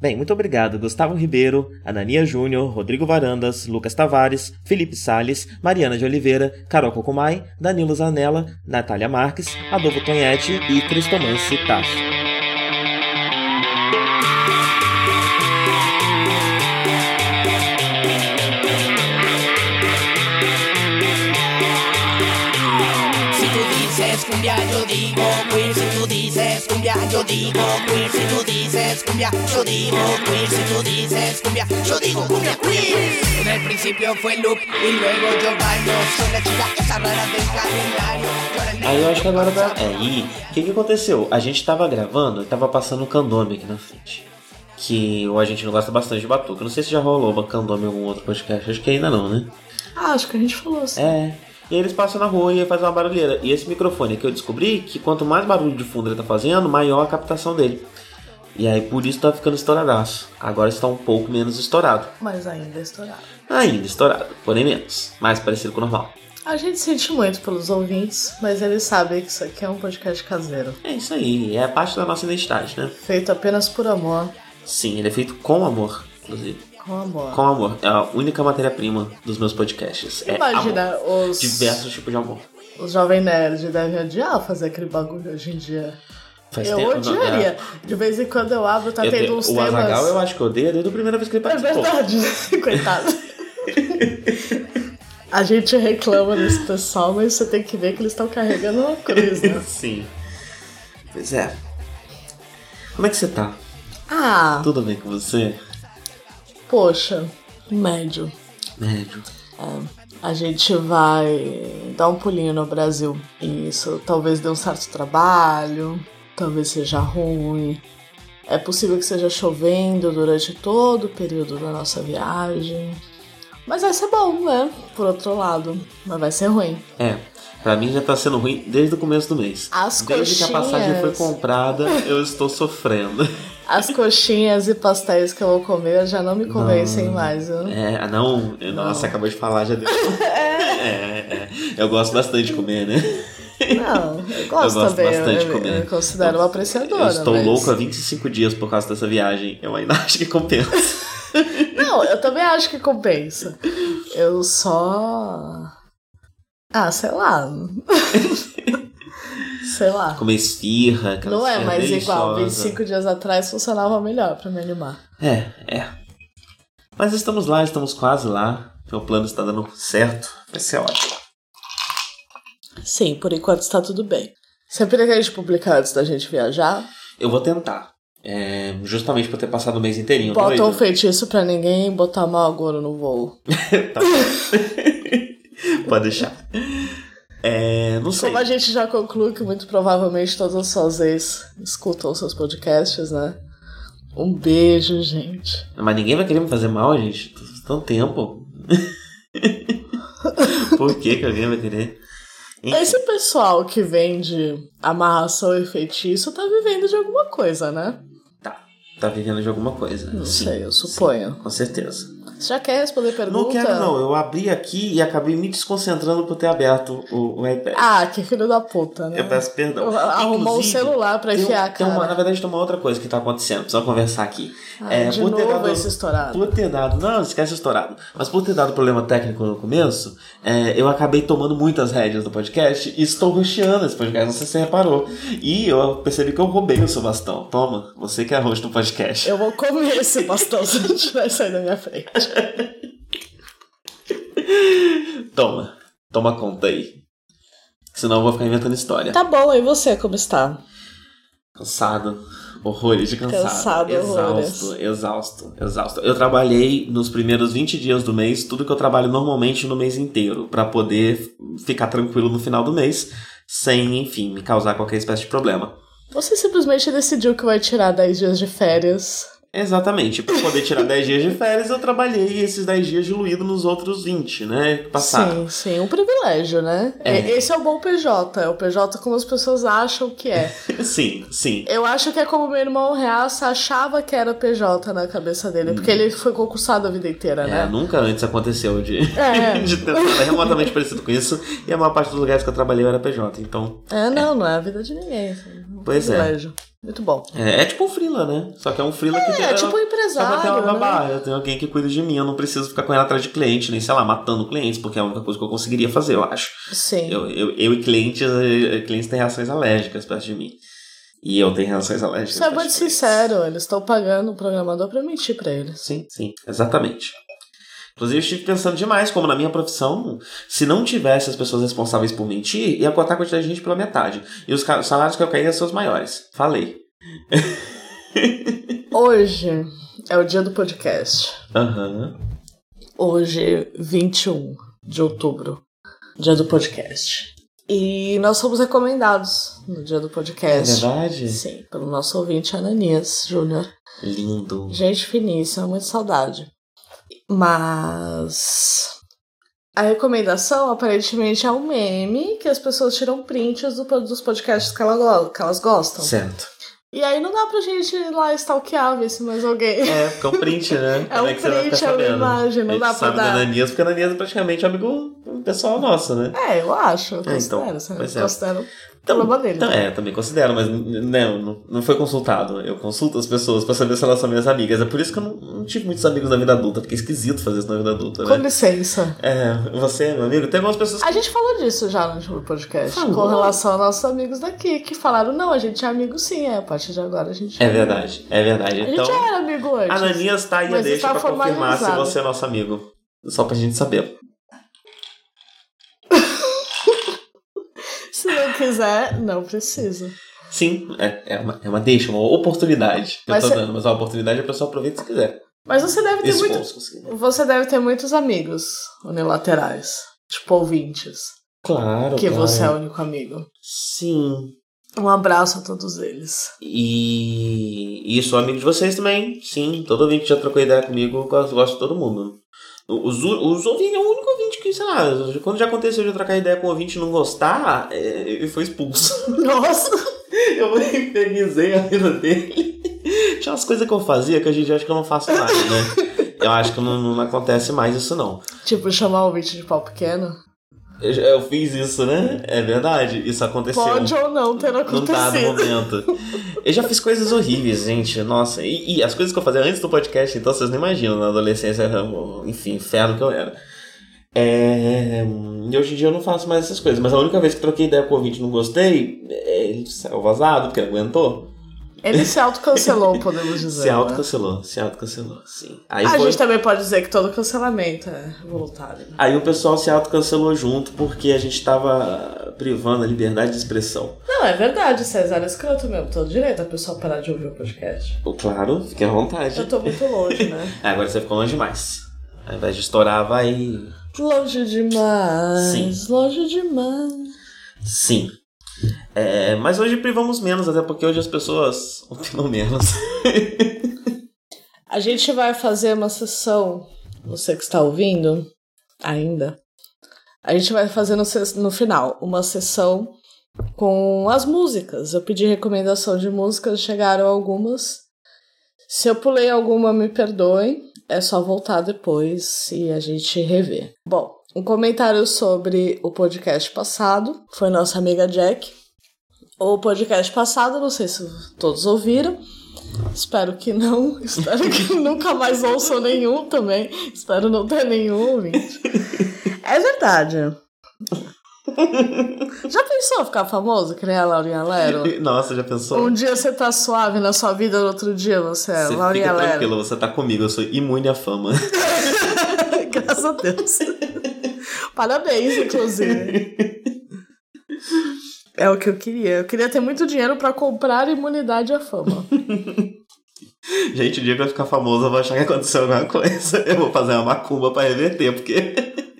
Bem, muito obrigado Gustavo Ribeiro, Anania Júnior, Rodrigo Varandas, Lucas Tavares, Felipe Sales, Mariana de Oliveira, Carol Cocumai, Danilo Zanella, Natália Marques, Adolfo Tonhete e Cristomance Tasso. cumbia, yo digo tú dices cumbia, yo digo queer si tú dices cumbia, yo digo queer si tú dices cumbia, yo digo cumbia queer. En el principio fue loop y luego yo bailo, soy la chica esa rara del calendário. Aí eu acho que agora tá. Aí, o que, que aconteceu? A gente tava gravando e tava passando um candome aqui na frente. Que o a gente não gosta bastante de batuca. Não sei se já rolou uma candome em algum outro podcast, acho que ainda não, né? Ah, acho que a gente falou assim. É. E eles passam na rua e fazem uma barulheira. E esse microfone que eu descobri que quanto mais barulho de fundo ele tá fazendo, maior a captação dele. E aí por isso tá ficando estouradaço. Agora está um pouco menos estourado. Mas ainda é estourado. Ainda estourado, porém menos. Mais parecido com o normal. A gente sente muito pelos ouvintes, mas eles sabem que isso aqui é um podcast caseiro. É isso aí, é parte da nossa identidade, né? Feito apenas por amor. Sim, ele é feito com amor, inclusive. Com amor. Com amor. É a única matéria-prima dos meus podcasts. É Imagina amor. os. Diversos tipos de amor. Os jovens nerds devem odiar fazer aquele bagulho hoje em dia. Faz eu tempo, odiaria. é. De vez em quando eu abro, tá Eu tendo te- uns o temas. Azagal eu acho que odeia desde a primeira vez que ele É participou. verdade, coitado. A gente reclama desse pessoal, mas você tem que ver que eles estão carregando uma cruz, né? Sim. Pois é. Como é que você tá? Ah, Tudo bem com você? Poxa, médio. Médio. A gente vai dar um pulinho no Brasil. E isso talvez dê um certo trabalho, talvez seja ruim. É possível que seja chovendo durante todo o período da nossa viagem. Mas vai ser bom, né? Por outro lado, mas vai ser ruim. É. Pra mim já tá sendo ruim desde o começo do mês. As desde que a passagem foi coxinhas. comprada, eu estou sofrendo. As coxinhas e pastéis que eu vou comer já não me convencem mais, viu? É, ah, não, nossa, acabou de falar, já deu. é, é. Eu gosto bastante de comer, né? Não, eu gosto, Eu gosto também. bastante eu, de comer. eu considero uma apreciadora. Eu estou mas- louco há 25 dias por causa dessa viagem. Eu ainda acho que compensa. Não, eu também acho que compensa. Eu só. Ah, sei lá. sei lá. Comer esfirra, Não é mais igual. deliciosa. 25 dias atrás funcionava melhor pra me animar. É, é. Mas estamos lá, estamos quase lá. Meu plano está dando certo. Vai ser ótimo. Sim, por enquanto está tudo bem. Você pretende publicar antes da gente viajar? Eu vou tentar. É, justamente por ter passado o mês inteirinho. Bota um doido. feitiço pra ninguém botar mal agora no voo. Tá. Pode deixar. É, não sei. Como a gente já conclui que muito provavelmente todas as suas ex escutam seus podcasts, né? Um beijo, gente. Mas ninguém vai querer me fazer mal, gente. Tanto tempo. Por que, que alguém vai querer? Esse pessoal que vende amarração e feitiço tá vivendo de alguma coisa, né? Tá. Tá vivendo de alguma coisa. Não Sim, sei, eu suponho. Com certeza. Você já quer responder pergunta? Não quero, não. Eu abri aqui e acabei me desconcentrando por ter aberto o, o iPad. Ah, que filho da puta, né? Eu peço perdão. Arrumou um Inclusive, celular pra enfiar a cara. uma, na verdade, tem uma outra coisa que tá acontecendo. Precisamos conversar aqui. Ah, de por ter novo dado- esse estourado. Por ter dado. Não, esquece estourado. Mas por ter dado problema técnico no começo, é, eu acabei tomando muitas rédeas do podcast e estou rosteando esse podcast. Não sei se você reparou. E eu percebi que eu roubei o seu bastão. Toma, você que é host do podcast. Eu vou comer esse bastão se não tiver sair da minha frente. Toma. Toma conta aí. Senão eu vou ficar inventando história. Tá bom, e você, como está? Cansado. Horrores de cansado. Cansado, exausto, horrores. exausto, exausto. Eu trabalhei nos primeiros 20 dias do mês, tudo que eu trabalho normalmente no mês inteiro, pra poder ficar tranquilo no final do mês, sem, enfim, me causar qualquer espécie de problema. Você simplesmente decidiu que vai tirar 10 dias de férias. Exatamente. Pra poder tirar 10 dias de férias, eu trabalhei esses 10 dias diluído nos outros 20, né? Que passaram. Sim, sim, um privilégio, né? É. E- Esse é o bom PJ, é o PJ como as pessoas acham que é. Sim, sim. Eu acho que é como meu irmão Reaça achava que era PJ na cabeça dele, porque ele foi concursado a vida inteira. É, né? nunca antes aconteceu de, É. de ter remotamente parecido com isso. E a maior parte dos lugares que eu trabalhei eu era PJ. Então, É, não, não é a vida de ninguém. Um Pois é. Muito bom. é, é tipo um freela, né? Só que é um freela que É, tipo um Só empresário, pra ter uma né? eu tenho alguém que cuida de mim, eu não preciso ficar correndo atrás de cliente, nem sei lá, matando clientes, porque é a única coisa que eu conseguiria fazer, eu acho. Sim. Eu, eu, eu e clientes, eh, clientes têm reações alérgicas perto de mim. E eu tenho reações alérgicas. Isso é muito de sincero, eles estão pagando o programador pra mentir pra eles. Sim, sim, exatamente. Inclusive, eu estive pensando demais, como na minha profissão, se não tivesse as pessoas responsáveis por mentir, ia cortar a quantidade de gente pela metade. E os salários que eu caí ser os maiores. Falei. Hoje é o dia do podcast. Aham. Hoje, 21 de outubro, dia do podcast. E nós somos recomendados no dia do É podcast. verdade? Sim, pelo nosso ouvinte Ananias Júnior. Lindo. Gente finíssima, muito saudade. Mas a recomendação aparentemente é um meme que as pessoas tiram prints do- dos podcasts que, ela que elas gostam. Certo. E aí não dá pra gente ir lá stalkear, ver se mais alguém. É, porque é um print, né? É um ficar print, é uma imagem, não dá pra sabe dar. da Ananias, porque a Ananias é praticamente amigo pessoal nosso, né? É, eu acho, eu É, então, considero. pois é. considero problema dele. Então, é, também considero, mas não, não, não foi consultado. Eu consulto as pessoas pra saber se elas são minhas amigas. É por isso que eu não, não tive muitos amigos na vida adulta, porque é esquisito fazer isso na vida adulta, Com né? licença. É, você é meu amigo? Tem algumas pessoas A que. gente falou disso já no podcast, Falou. com relação aos nossos amigos daqui, que falaram, não, a gente é amigo sim, é, a partir de agora a gente É verdade, é verdade. A Então, gente já era amigo antes. Ananias tá aí a deixa pra confirmar se você é nosso amigo. Só pra gente saber. Se não quiser, não precisa. Sim, é, é, uma, é uma deixa, uma oportunidade que Mas eu tô dando. Mas a oportunidade a pessoa aproveita se quiser. Mas você deve ter Isso muito. vamos conseguir. Você deve ter muitos amigos unilaterais. Tipo ouvintes. Claro, Que claro. você é o único amigo. Sim. Um abraço a todos eles. E, e sou amigo de vocês também. Sim, todo ouvinte já trocou ideia comigo, gosto de todo mundo. Os, os ouvintes, é o único ouvinte que, sei lá, quando já aconteceu de trocar ideia com o ouvinte e não gostar, é, ele foi expulso. Nossa! Eu infernizei a vida dele. Tinha umas coisas que eu fazia que hoje em dia acho que eu não faço mais, né? Eu acho que não, não acontece mais isso, não. tipo, chamar o ouvinte de pau pequeno. Eu, fiz isso, né? É verdade, isso aconteceu. Pode ou não ter Num dado acontecido. momento. Eu já fiz coisas horríveis, gente. Nossa. E, e as coisas que eu fazia antes do podcast, então vocês não imaginam. Na adolescência, enfim, inferno que eu era. É... E hoje em dia eu não faço mais essas coisas. Mas a única vez que troquei ideia com o ouvinte e não gostei, é, ele saiu vazado, porque não aguentou. Ele se autocancelou, podemos dizer. Se né? autocancelou, se autocancelou, sim. Aí, A foi... gente também pode dizer que todo cancelamento é voluntário. né? Aí o pessoal se autocancelou junto porque a gente tava privando a liberdade de expressão. Não, é verdade, César é escroto mesmo. Todo direito a pessoa parar de ouvir o podcast. Claro, fique à vontade. Eu tô muito longe, né? É, agora você ficou longe demais. Ao invés de estourar, vai. longe demais. Sim. Longe demais. Sim. É, mas hoje privamos menos, até porque hoje as pessoas opinam menos. A gente vai fazer uma sessão, você que está ouvindo ainda, a gente vai fazer no, no final uma sessão com as músicas. Eu pedi recomendação de músicas, chegaram algumas. Se eu pulei alguma, me perdoem. É só voltar depois e a gente rever. Bom, um comentário sobre o podcast passado foi nossa amiga Jack. O podcast passado, não sei se todos ouviram. Espero que não. Espero que nunca mais ouçam nenhum também. Espero não ter nenhum ouvinte. É verdade. Já pensou ficar famoso, que nem a Laurinha Lero? Nossa, já pensou? Um dia você tá suave na sua vida, no outro dia você é Você Laurinha fica Lero. tranquilo, você tá comigo, eu sou imune à fama. Graças a Deus. Parabéns, inclusive. É o que eu queria. Eu queria ter muito dinheiro pra comprar imunidade à fama. Gente, o dia que eu ficar famoso, eu vou achar que aconteceu alguma coisa. Eu vou fazer uma macumba pra reverter, porque.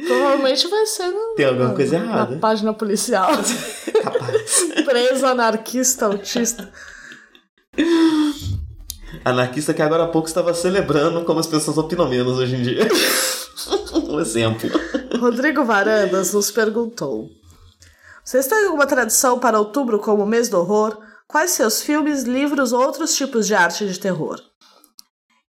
Provavelmente vai ser no, Tem alguma coisa na errada. página policial. Capaz. Preso anarquista autista. Anarquista que agora há pouco estava celebrando como as pessoas opinam menos hoje em dia. um exemplo. Rodrigo Varandas nos perguntou: Vocês têm alguma tradição para outubro como mês do horror? Quais seus filmes, livros ou outros tipos de arte de terror?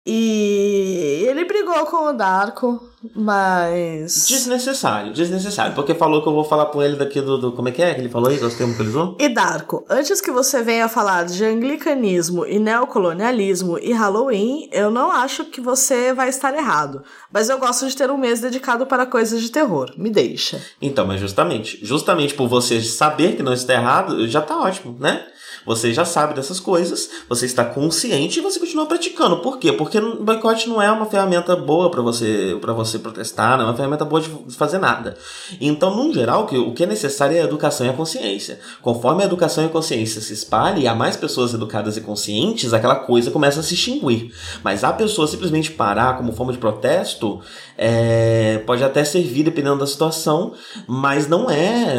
E ele brigou com o Darko, mas. Desnecessário, desnecessário. Porque falou que eu vou falar com ele daqui do. do- como é que é que ele falou aí? Qual o termo que ele usou? E Darko, antes que você venha falar de anglicanismo e neocolonialismo e Halloween, eu não acho que você vai estar errado. Mas eu gosto de ter um mês dedicado para coisas de terror. Me deixa. Então, mas justamente, justamente por você saber que não está errado, já tá ótimo, né? Você já sabe dessas coisas, você está consciente e você continua praticando. Por quê? Porque o boicote não é uma ferramenta boa para você para você protestar, não é uma ferramenta boa de fazer nada. Então, no geral, o que- o que é necessário é a educação e a consciência. Conforme a educação e a consciência se espalha há mais pessoas educadas e conscientes, aquela coisa começa a se extinguir. Mas a pessoa simplesmente parar como forma de protesto é, pode até servir dependendo da situação, mas não é.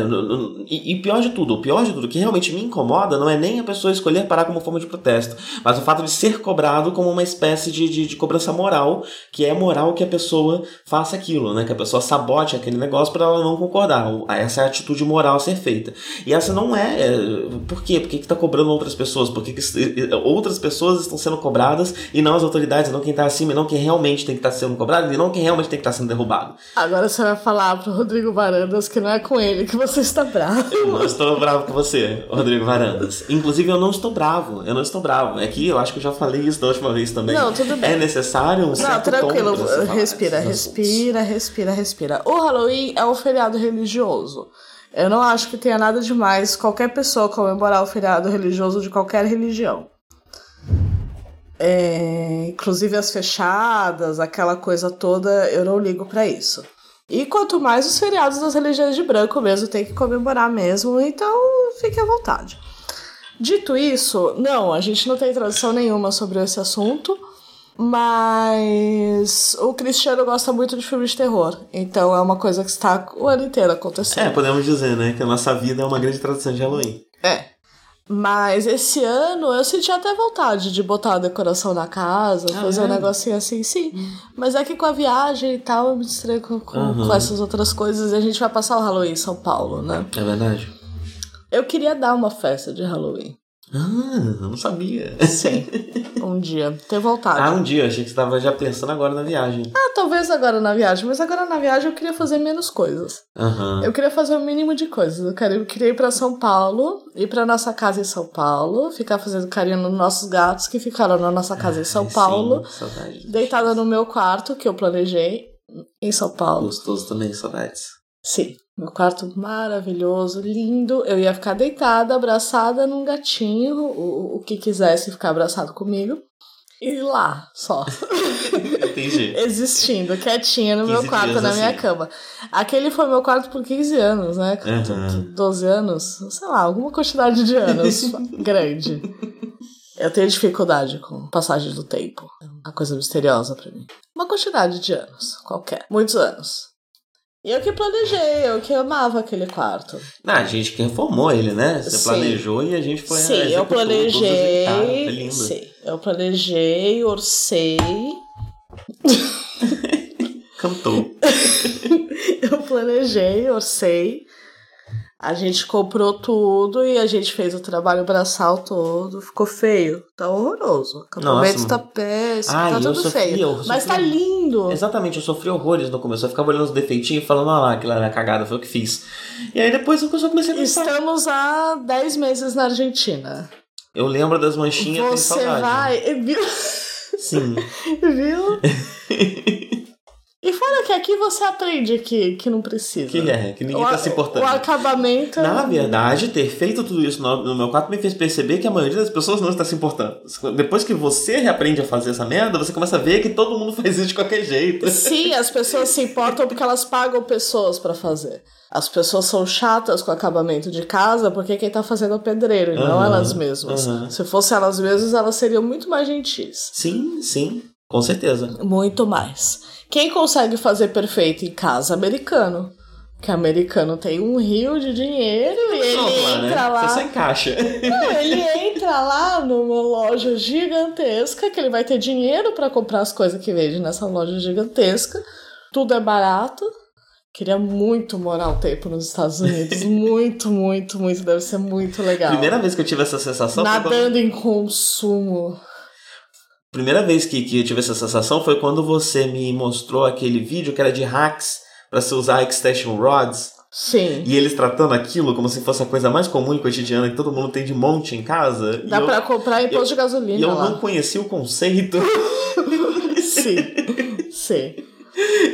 E, e pior de tudo, o pior de tudo, o que realmente me incomoda não é nem a pessoa escolher parar como forma de protesto, mas o fato de ser cobrado como uma espécie de, de, de cobrança moral, que é moral que a pessoa faça aquilo, né? Que a pessoa sabote aquele negócio para ela não concordar. Essa é a atitude moral a ser feita. E essa não é. é, Por quê? Por que, que tá cobrando outras pessoas? Por que, que outras pessoas estão sendo cobradas e não as autoridades, não quem tá acima, e não quem realmente tem que estar sendo cobrado e não quem realmente tem que estar sendo derrubado? Agora você vai falar pro Rodrigo Varandas que não é com ele que você está bravo. Eu não estou bravo com você, Rodrigo Varandas. Inclusive, eu não estou bravo. Eu não estou bravo. É que eu acho que eu já falei isso da última vez também. Não, tudo bem. É necessário um Não, tranquilo. Respira, respira, respira, respira. O Halloween é um feriado religioso. Eu não acho que tenha nada demais qualquer pessoa comemorar o feriado religioso de qualquer religião. É, inclusive as fechadas, aquela coisa toda, eu não ligo pra isso. E quanto mais os feriados das religiões de branco mesmo, tem que comemorar mesmo, então fique à vontade. Dito isso, não, a gente não tem tradição nenhuma sobre esse assunto, mas o Cristiano gosta muito de filmes de terror, então é uma coisa que está o ano inteiro É, acontecendo. podemos dizer, né? Que a nossa vida é uma grande tradição de Halloween. É. Mas esse ano eu senti até vontade de botar a decoração na casa, Ah, fazer é? um negocinho assim, sim. Mas é que com a viagem e tal, eu me distraí com, com, Uhum. com essas outras coisas e a gente vai passar o Halloween em São Paulo, né? É verdade? Eu queria dar uma festa de Halloween. Ah, eu não sabia. Sim. um dia. Ter vontade. Ah, um dia. Achei que você estava já pensando agora na viagem. Ah, talvez agora na viagem, mas agora na viagem eu queria fazer menos coisas. Aham. Eu queria fazer o mínimo de coisas. Eu queria, eu queria ir pra São Paulo, ir pra nossa casa em São Paulo, ficar fazendo carinho nos nossos gatos que ficaram na nossa casa em São Ai, Paulo, Sim, saudades. deitada no meu quarto que eu planejei em São Paulo. Gostoso também, saudades. Sim, meu quarto maravilhoso, lindo. Eu ia ficar deitada, abraçada num gatinho, o, o que quisesse ficar abraçado comigo. E lá, só. Entendi. existindo, quietinha no meu 15 quarto, na minha assim. cama. Aquele foi meu quarto por 15 anos, né? Uhum. 12 anos, sei lá, alguma quantidade de anos grande. Eu tenho dificuldade com passagem do tempo. É uma coisa misteriosa pra mim. Uma quantidade de anos, qualquer. Muitos anos. Eu que planejei, eu que amava aquele quarto. Não, a gente que reformou ele, né? Você Sim. planejou e a gente foi sim, eu planejei. lindo. Sim, eu planejei, orcei. Cantou. Eu planejei, orcei. A gente comprou tudo e a gente fez o trabalho braçal todo. Ficou feio. Tá horroroso. O acampamento Nossa, tá péssimo. Ai, tá tudo sofri, feio. Mas tá lindo. Exatamente, eu sofri horrores no começo. Eu ficava olhando os defeitinhos e falando, ah lá, aquilo era cagada, foi o que fiz. E aí depois eu comecei a pensar. Estamos há 10 meses na Argentina. Eu lembro das manchinhas Você vai. Viu? Sim. Viu? E fora que aqui você aprende que, que não precisa. Que é, que ninguém o, tá se importando. O acabamento. Na verdade, ter feito tudo isso no, no meu quarto me fez perceber que a maioria das pessoas não está se importando. Depois que você reaprende a fazer essa merda, você começa a ver que todo mundo faz isso de qualquer jeito. Sim, as pessoas se importam porque elas pagam pessoas para fazer. As pessoas são chatas com o acabamento de casa porque quem tá fazendo é o pedreiro, e não Aham, elas mesmas. aham. Se fosse elas mesmas, elas seriam muito mais gentis. Sim, sim, com certeza. Muito mais. Quem consegue fazer perfeito em casa? Americano. Que americano tem um rio de dinheiro e ele lá, né? entra lá. Você encaixa. Não, ele entra lá numa loja gigantesca que ele vai ter dinheiro pra comprar as coisas que vende nessa loja gigantesca. Tudo é barato. Queria muito morar um tempo nos Estados Unidos. muito, muito, muito. Deve ser muito legal. Primeira vez que eu tive essa sensação quando... Nadando em consumo. Primeira vez que, que eu tive essa sensação foi quando você me mostrou aquele vídeo que era de hacks pra se usar extension rods. Sim. E eles tratando aquilo como se fosse a coisa mais comum e cotidiana que todo mundo tem de monte em casa. Dá pra comprar em posto de gasolina E eu lá. não conhecia o conceito. Sim. Sim.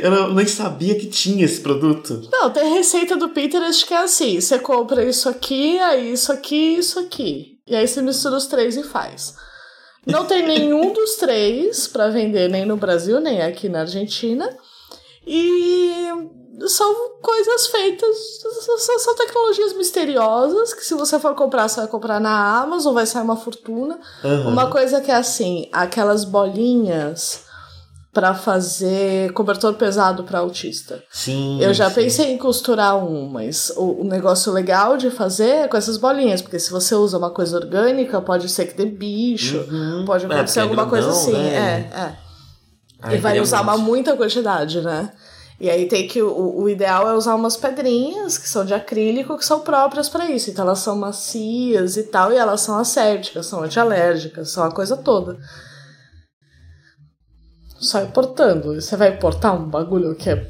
Eu não- nem sabia que tinha esse produto. Não, tem receita do Pinterest que é assim: você compra isso aqui, aí isso aqui, isso aqui. E aí você mistura os três e faz. Não tem nenhum dos três pra vender nem no Brasil, nem aqui na Argentina. E são coisas feitas, são, tecnologias misteriosas que se você for comprar, você vai comprar na Amazon, vai sair uma fortuna. Aham. Uma coisa que é assim, aquelas bolinhas pra fazer cobertor pesado pra autista. Sim. Eu já sim. pensei em costurar um, mas o, o negócio legal de fazer é com essas bolinhas, porque se você usa uma coisa orgânica, pode ser que dê bicho, Uhum. pode É, acontecer é alguma coisa grandão, assim. né? É, é. Ai, e vai usar uma muita quantidade, né? E aí tem que. O, o ideal é usar umas pedrinhas que são de acrílico, que são próprias pra isso. Então elas são macias e tal, e elas são assépticas, são antialérgicas, são a coisa toda. Só importando. Você vai importar um bagulho que é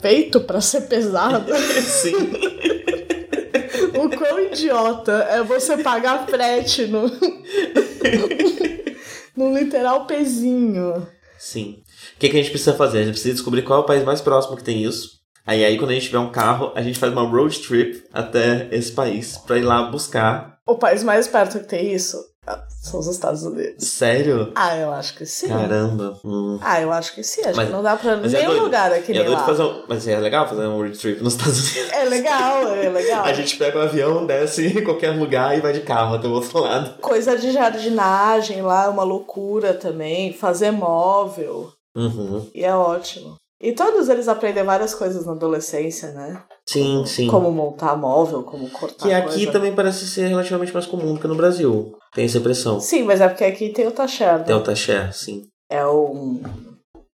feito pra ser pesado? Sim. o quão idiota é você pagar frete no. no literal pezinho. Sim. O que, que a gente precisa fazer? A gente precisa descobrir qual é o país mais próximo que tem isso. Aí, aí quando a gente tiver um carro, a gente faz uma road trip até esse país pra ir lá buscar. O país mais perto que tem isso são os Estados Unidos. Sério? Ah, eu acho que sim. Caramba. Hum. Ah, eu acho que sim. Acho Mas- que não dá pra é nenhum doido. lugar aqui é lá. fazer um... Mas é legal fazer um road trip nos Estados Unidos. É legal, é legal. A gente pega um avião, desce em qualquer lugar e vai de carro até o outro lado. Coisa de jardinagem lá é uma loucura também. Fazer móvel. Uhum. E é ótimo. E todos eles aprendem várias coisas na adolescência, né? Sim, sim. Como montar móvel, como cortar Que aqui coisa. também parece ser relativamente mais comum do que no Brasil. Tem essa impressão. Sim, mas é porque aqui tem o Tacher, né? Delta Share, sim. É um.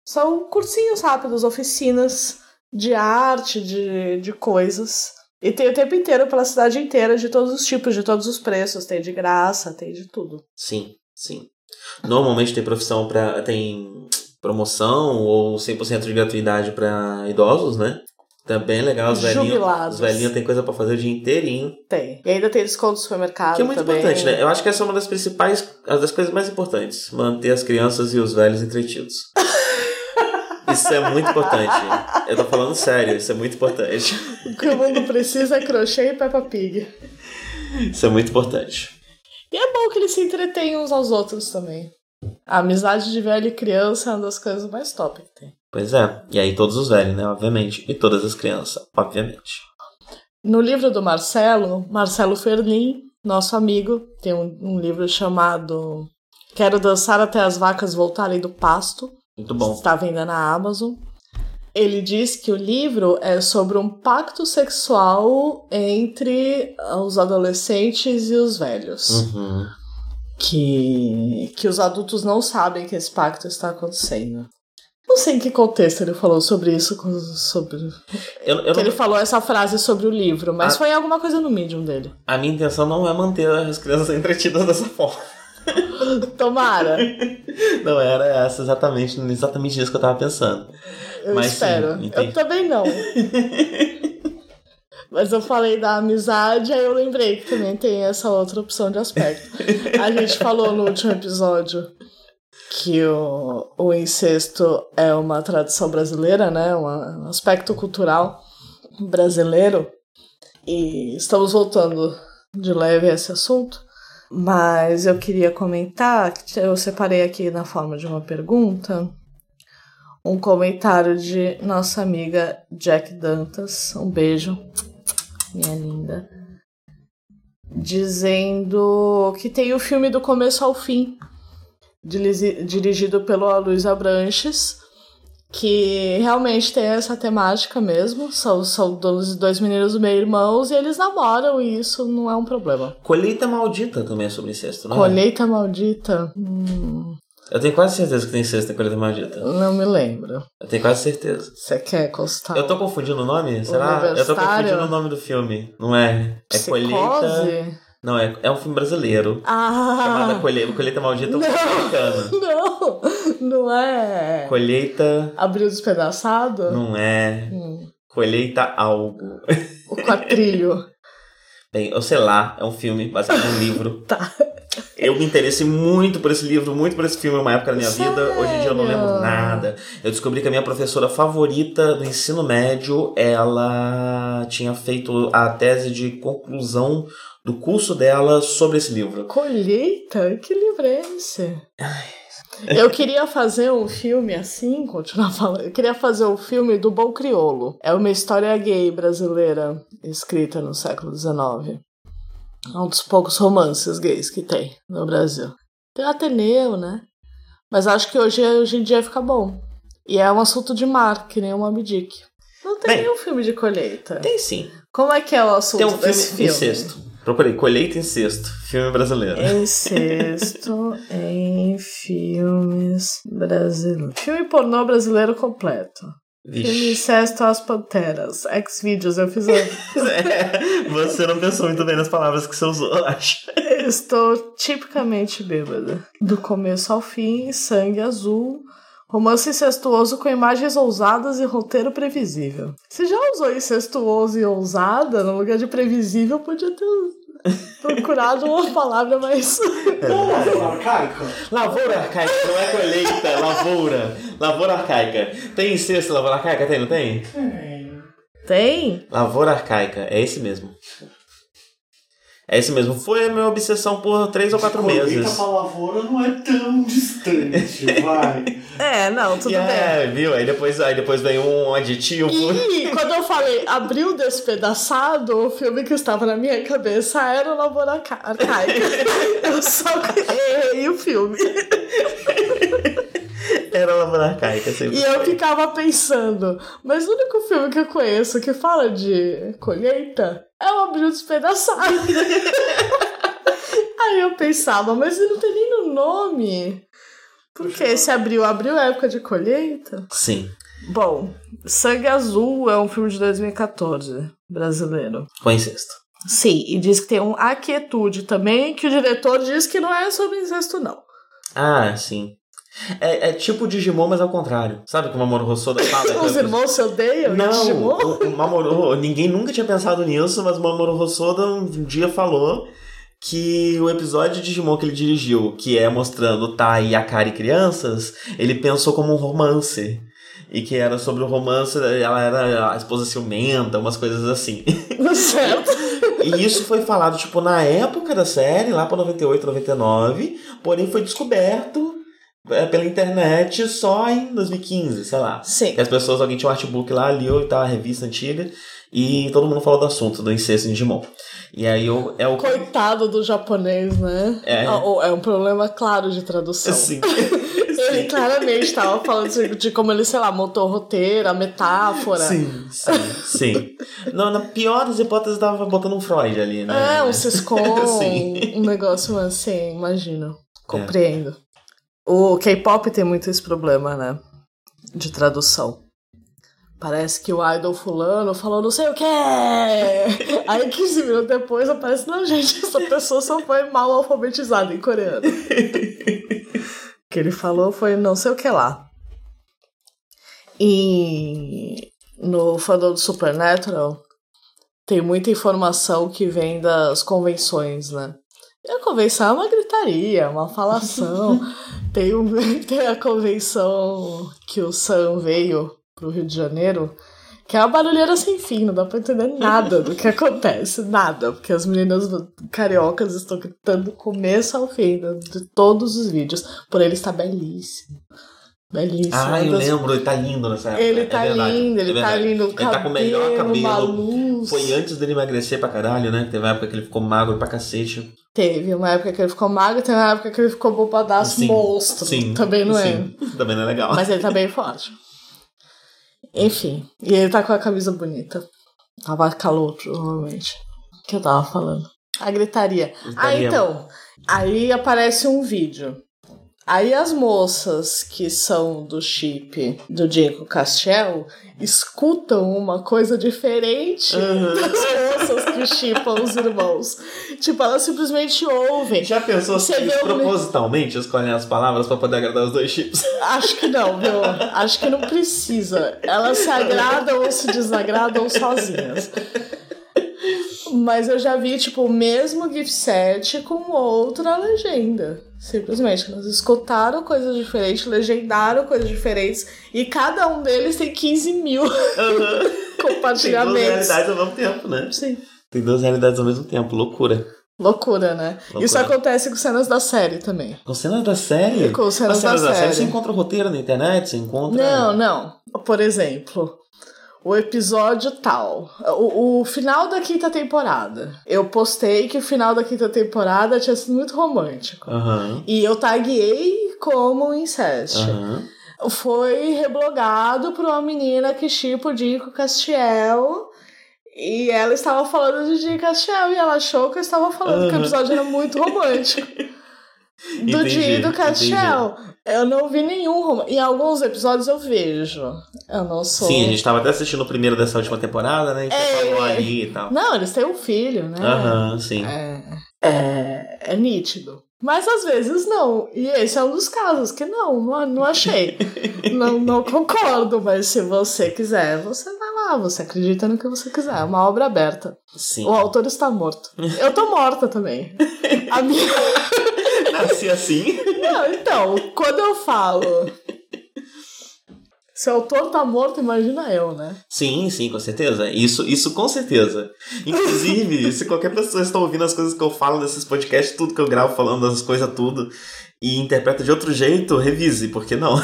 São cursinhos rápidos, oficinas de arte, de, de coisas. E tem o tempo inteiro pela cidade inteira, de todos os tipos, de todos os preços. Tem de graça, tem de tudo. Sim, sim. Normalmente tem profissão para tem promoção ou 100% de gratuidade para idosos, né? Tá bem legal, os velhinhos. Os velhinhos têm coisa para fazer o dia inteirinho. Tem. E ainda tem desconto no supermercado Que é muito também. importante, né? Eu acho que essa é uma das principais, uma das coisas mais importantes. Manter as crianças e os velhos entretidos. Isso é muito importante. Eu tô falando sério, isso é muito importante. O que o mundo precisa é crochê e Peppa Pig. Isso é muito importante. E é bom que eles se entretêm uns aos outros também. A amizade de velho e criança é uma das coisas mais top que tem. Pois é. E aí todos os velhos, né? Obviamente. E todas as crianças, obviamente. No livro do Marcelo, Marcelo Ferlin, nosso amigo, tem um, um livro chamado Quero Dançar Até as Vacas Voltarem do Pasto. Muito bom. Está à venda na Amazon. Ele diz que o livro é sobre um pacto sexual entre os adolescentes e os velhos. Uhum. Que, que os adultos não sabem que esse pacto está acontecendo. Não sei em que contexto ele falou sobre isso, sobre Eu, eu que ele não, falou essa frase sobre o livro, mas Ah. foi alguma coisa no medium dele. a minha intenção não é manter as crianças entretidas dessa forma. Tomara, Não era essa exatamente, exatamente isso que eu tava pensando. eu Mas sim, espero. entendi. eu também não. mas eu falei da amizade, aí eu lembrei que também tem essa outra opção de aspecto. A gente falou no último episódio que o, o incesto é uma tradição brasileira, né? Um aspecto cultural brasileiro. E estamos voltando de leve a esse assunto. Mas eu queria comentar, eu separei aqui na forma de uma pergunta, um comentário de nossa amiga Jack Dantas. Um beijo, minha linda. Dizendo que tem o filme do começo ao fim, dirigido pelo Luiz Abranches, que realmente tem essa temática mesmo. São, são dois, dois meninos meio-irmãos e eles namoram e isso não é um problema. Colheita Maldita também é sobre incesto, não é? Colheita Maldita? Hum. Eu tenho quase certeza que tem em Colheita Maldita. Não me lembro. Eu tenho quase certeza. Você quer constar? Eu tô confundindo o nome? Será? Eu tô confundindo o nome do filme. Não é? É Psicose? Colheita... Não, é, é um filme brasileiro. Ah! Chamada Colheita, Colheita Maldita, é um filme Não, não é. Colheita. Abril despedaçado? Não é. Hum. Colheita algo. O quatrilho. Bem, eu sei lá, é um filme baseado num livro. tá. Eu me interessei muito por esse livro, muito por esse filme, uma época da minha Sério? vida. Hoje em dia eu não lembro nada. Eu descobri que a minha professora favorita do ensino médio, ela tinha feito a tese de conclusão do curso dela sobre esse livro. Colheita? Que livro é esse? Eu queria fazer um filme assim, continuar falando. Eu queria fazer um filme do Bom Criolo. É uma história gay brasileira escrita no século XIX. É um dos poucos romances gays que tem no Brasil. Tem o Ateneu, né? Mas acho que hoje, hoje em dia fica bom. E é um assunto de mar, que nem o Moby Dick. Não tem Bem, nenhum filme de colheita. Tem sim. Como é que é o assunto Tem um filme desse filme? incesto. Procurei Colheita Incesto, filme brasileiro. Incesto em filmes brasileiros. Filme pornô brasileiro completo. Filme Vixe. Incesto às Panteras. X-Videos, eu fiz. A... É, você não pensou muito bem nas palavras que você usou, eu acho. Estou tipicamente bêbada. Do começo ao fim, sangue azul. Romance incestuoso com imagens ousadas e roteiro previsível. Você já usou incestuoso e ousada no lugar de previsível? Podia ter procurado uma palavra mais. Lavoura arcaica? Lavoura arcaica, não é colheita, lavoura. Lavoura arcaica. Tem incesto lavoura arcaica? Tem, não tem? Tem. Tem? Lavoura arcaica, é esse mesmo. É esse mesmo. Foi a minha obsessão por três ou quatro Colheita meses. pra lavoura não é tão distante, vai. É, não, tudo E bem. é, viu? Aí depois, aí depois vem um aditivo. E quando eu falei abril despedaçado, o filme que estava na minha cabeça era Lavoura Arca- Arcaica. Eu só errei o filme. Era lavoura arcaica, sempre. E eu ficava pensando, mas o único filme que eu conheço que fala de colheita é o Abril Despedaçado. Aí eu pensava, mas ele não tem nem no nome. Por que esse abril? Abril é época de colheita? Sim. Bom, Sangue Azul é um filme de 2014, brasileiro. Com incesto. Sim, e diz que tem um Aquietude também, que o diretor diz que não é sobre incesto, não. Ah, sim. É, é tipo Digimon, mas ao contrário. Sabe que o Mamoru Hosoda fala? Os irmãos se odeiam? Não, Digimon? o, o Mamoru, ninguém nunca tinha pensado nisso, mas o Mamoru Hosoda um dia falou que o episódio de Digimon que ele dirigiu, que é mostrando Tai e Akari crianças, ele pensou como um romance. E que era sobre o romance, ela era a esposa ciumenta, umas coisas assim. certo. E isso foi falado, tipo, na época da série, lá pra 98, 99, porém foi descoberto pela internet só em 2015, sei lá. Sim. As pessoas, alguém tinha um artbook lá, leu e tal, a revista antiga, e todo mundo falou do assunto, do incesto em Digimon. E aí eu, é o. Coitado do japonês, né? É. Ah, oh, É um problema claro de tradução. Sim. Ele claramente estava falando de, de como ele, sei lá, montou o roteiro, a metáfora. Sim, sim, sim. Não, na pior das hipóteses, tava botando um Freud ali, né? É, um Sim. um negócio assim, imagino. Compreendo. O K-pop tem muito esse problema, né? De tradução. Parece que o idol fulano falou não sei o quê. Aí 15 minutos depois aparece, não, gente, essa pessoa só foi mal alfabetizada em coreano. O que ele falou foi não sei o que lá. E no fandom do Supernatural tem muita informação que vem das convenções, né? E a convenção é uma gritaria, uma falação. Tem, um, tem a convenção que o Sam veio pro Rio de Janeiro, que é uma barulheira sem fim, não dá pra entender nada do que acontece, nada, porque as meninas cariocas estão gritando do começo ao fim de todos os vídeos, por ele está belíssimo. Belíssimo. Ah, eu lembro, ele tá lindo nessa época. Ele tá é lindo, ele é tá lindo. Ele tá com o melhor cabelo. Foi antes dele emagrecer pra caralho, né? Teve uma época que ele ficou magro pra cacete. Teve uma época que ele ficou magro, teve uma época que ele ficou bobadaço Sim, monstro. Sim. Também não sim. é. Também não é legal. Mas ele tá bem forte. Enfim, e ele tá com a camisa bonita. Tava calor, provavelmente. que eu tava falando? A gritaria. Ah, Gritaria. então. Aí aparece um vídeo. Aí as moças que são do chip do Diego Castiel escutam uma coisa diferente Uhum. das moças que chipam os irmãos. Tipo, elas simplesmente ouvem. Já pensou se eles propositalmente escolhem as palavras pra poder agradar os dois chips? Acho que não, viu? Acho que não precisa. Elas se agradam ou se desagradam sozinhas. Mas eu já vi, tipo, o mesmo gift set com outra legenda. Simplesmente. Elas escutaram coisas diferentes, legendaram coisas diferentes. E cada um deles tem 15 mil Tem duas compartilhamentos. realidades ao mesmo tempo, né? Sim. Tem duas realidades ao mesmo tempo, loucura. Loucura, né? Loucura. Isso acontece com cenas da série também. Com cenas da série? Com cenas As cenas da da série. série. Você encontra o roteiro na internet, você encontra. Não, não. Por exemplo, o episódio tal. O, o final da quinta temporada. Eu postei que o final da quinta temporada tinha sido muito romântico. Aham. E eu taguei como incest. Aham. Foi reblogado por uma menina que chipa o Dico Castiel. E ela estava falando de Dico Castiel. E ela achou que eu estava falando que o episódio era muito romântico. Do Entendi, do entendi. Eu não vi nenhum romance. Em alguns episódios eu vejo. Eu não sou. Sim, a gente tava até assistindo o primeiro dessa última temporada, né? A gente É. falou ali e tal. Não, eles têm um filho, né? Aham, sim. É, é, é nítido. Mas às vezes não. E esse é um dos casos que não, não, não achei. não, não concordo, mas se você quiser, você vai lá, você acredita no que você quiser. É uma obra aberta. Sim. O autor está morto. Eu tô morta também. A minha. Nasci assim. Não, então, quando eu falo. Se o autor tá morto, imagina eu, né? Sim, sim, com certeza. Isso, isso com certeza. Inclusive, se qualquer pessoa está ouvindo as coisas que eu falo nesses podcasts, tudo que eu gravo falando das coisas tudo, e interpreta de outro jeito, revise, por que não?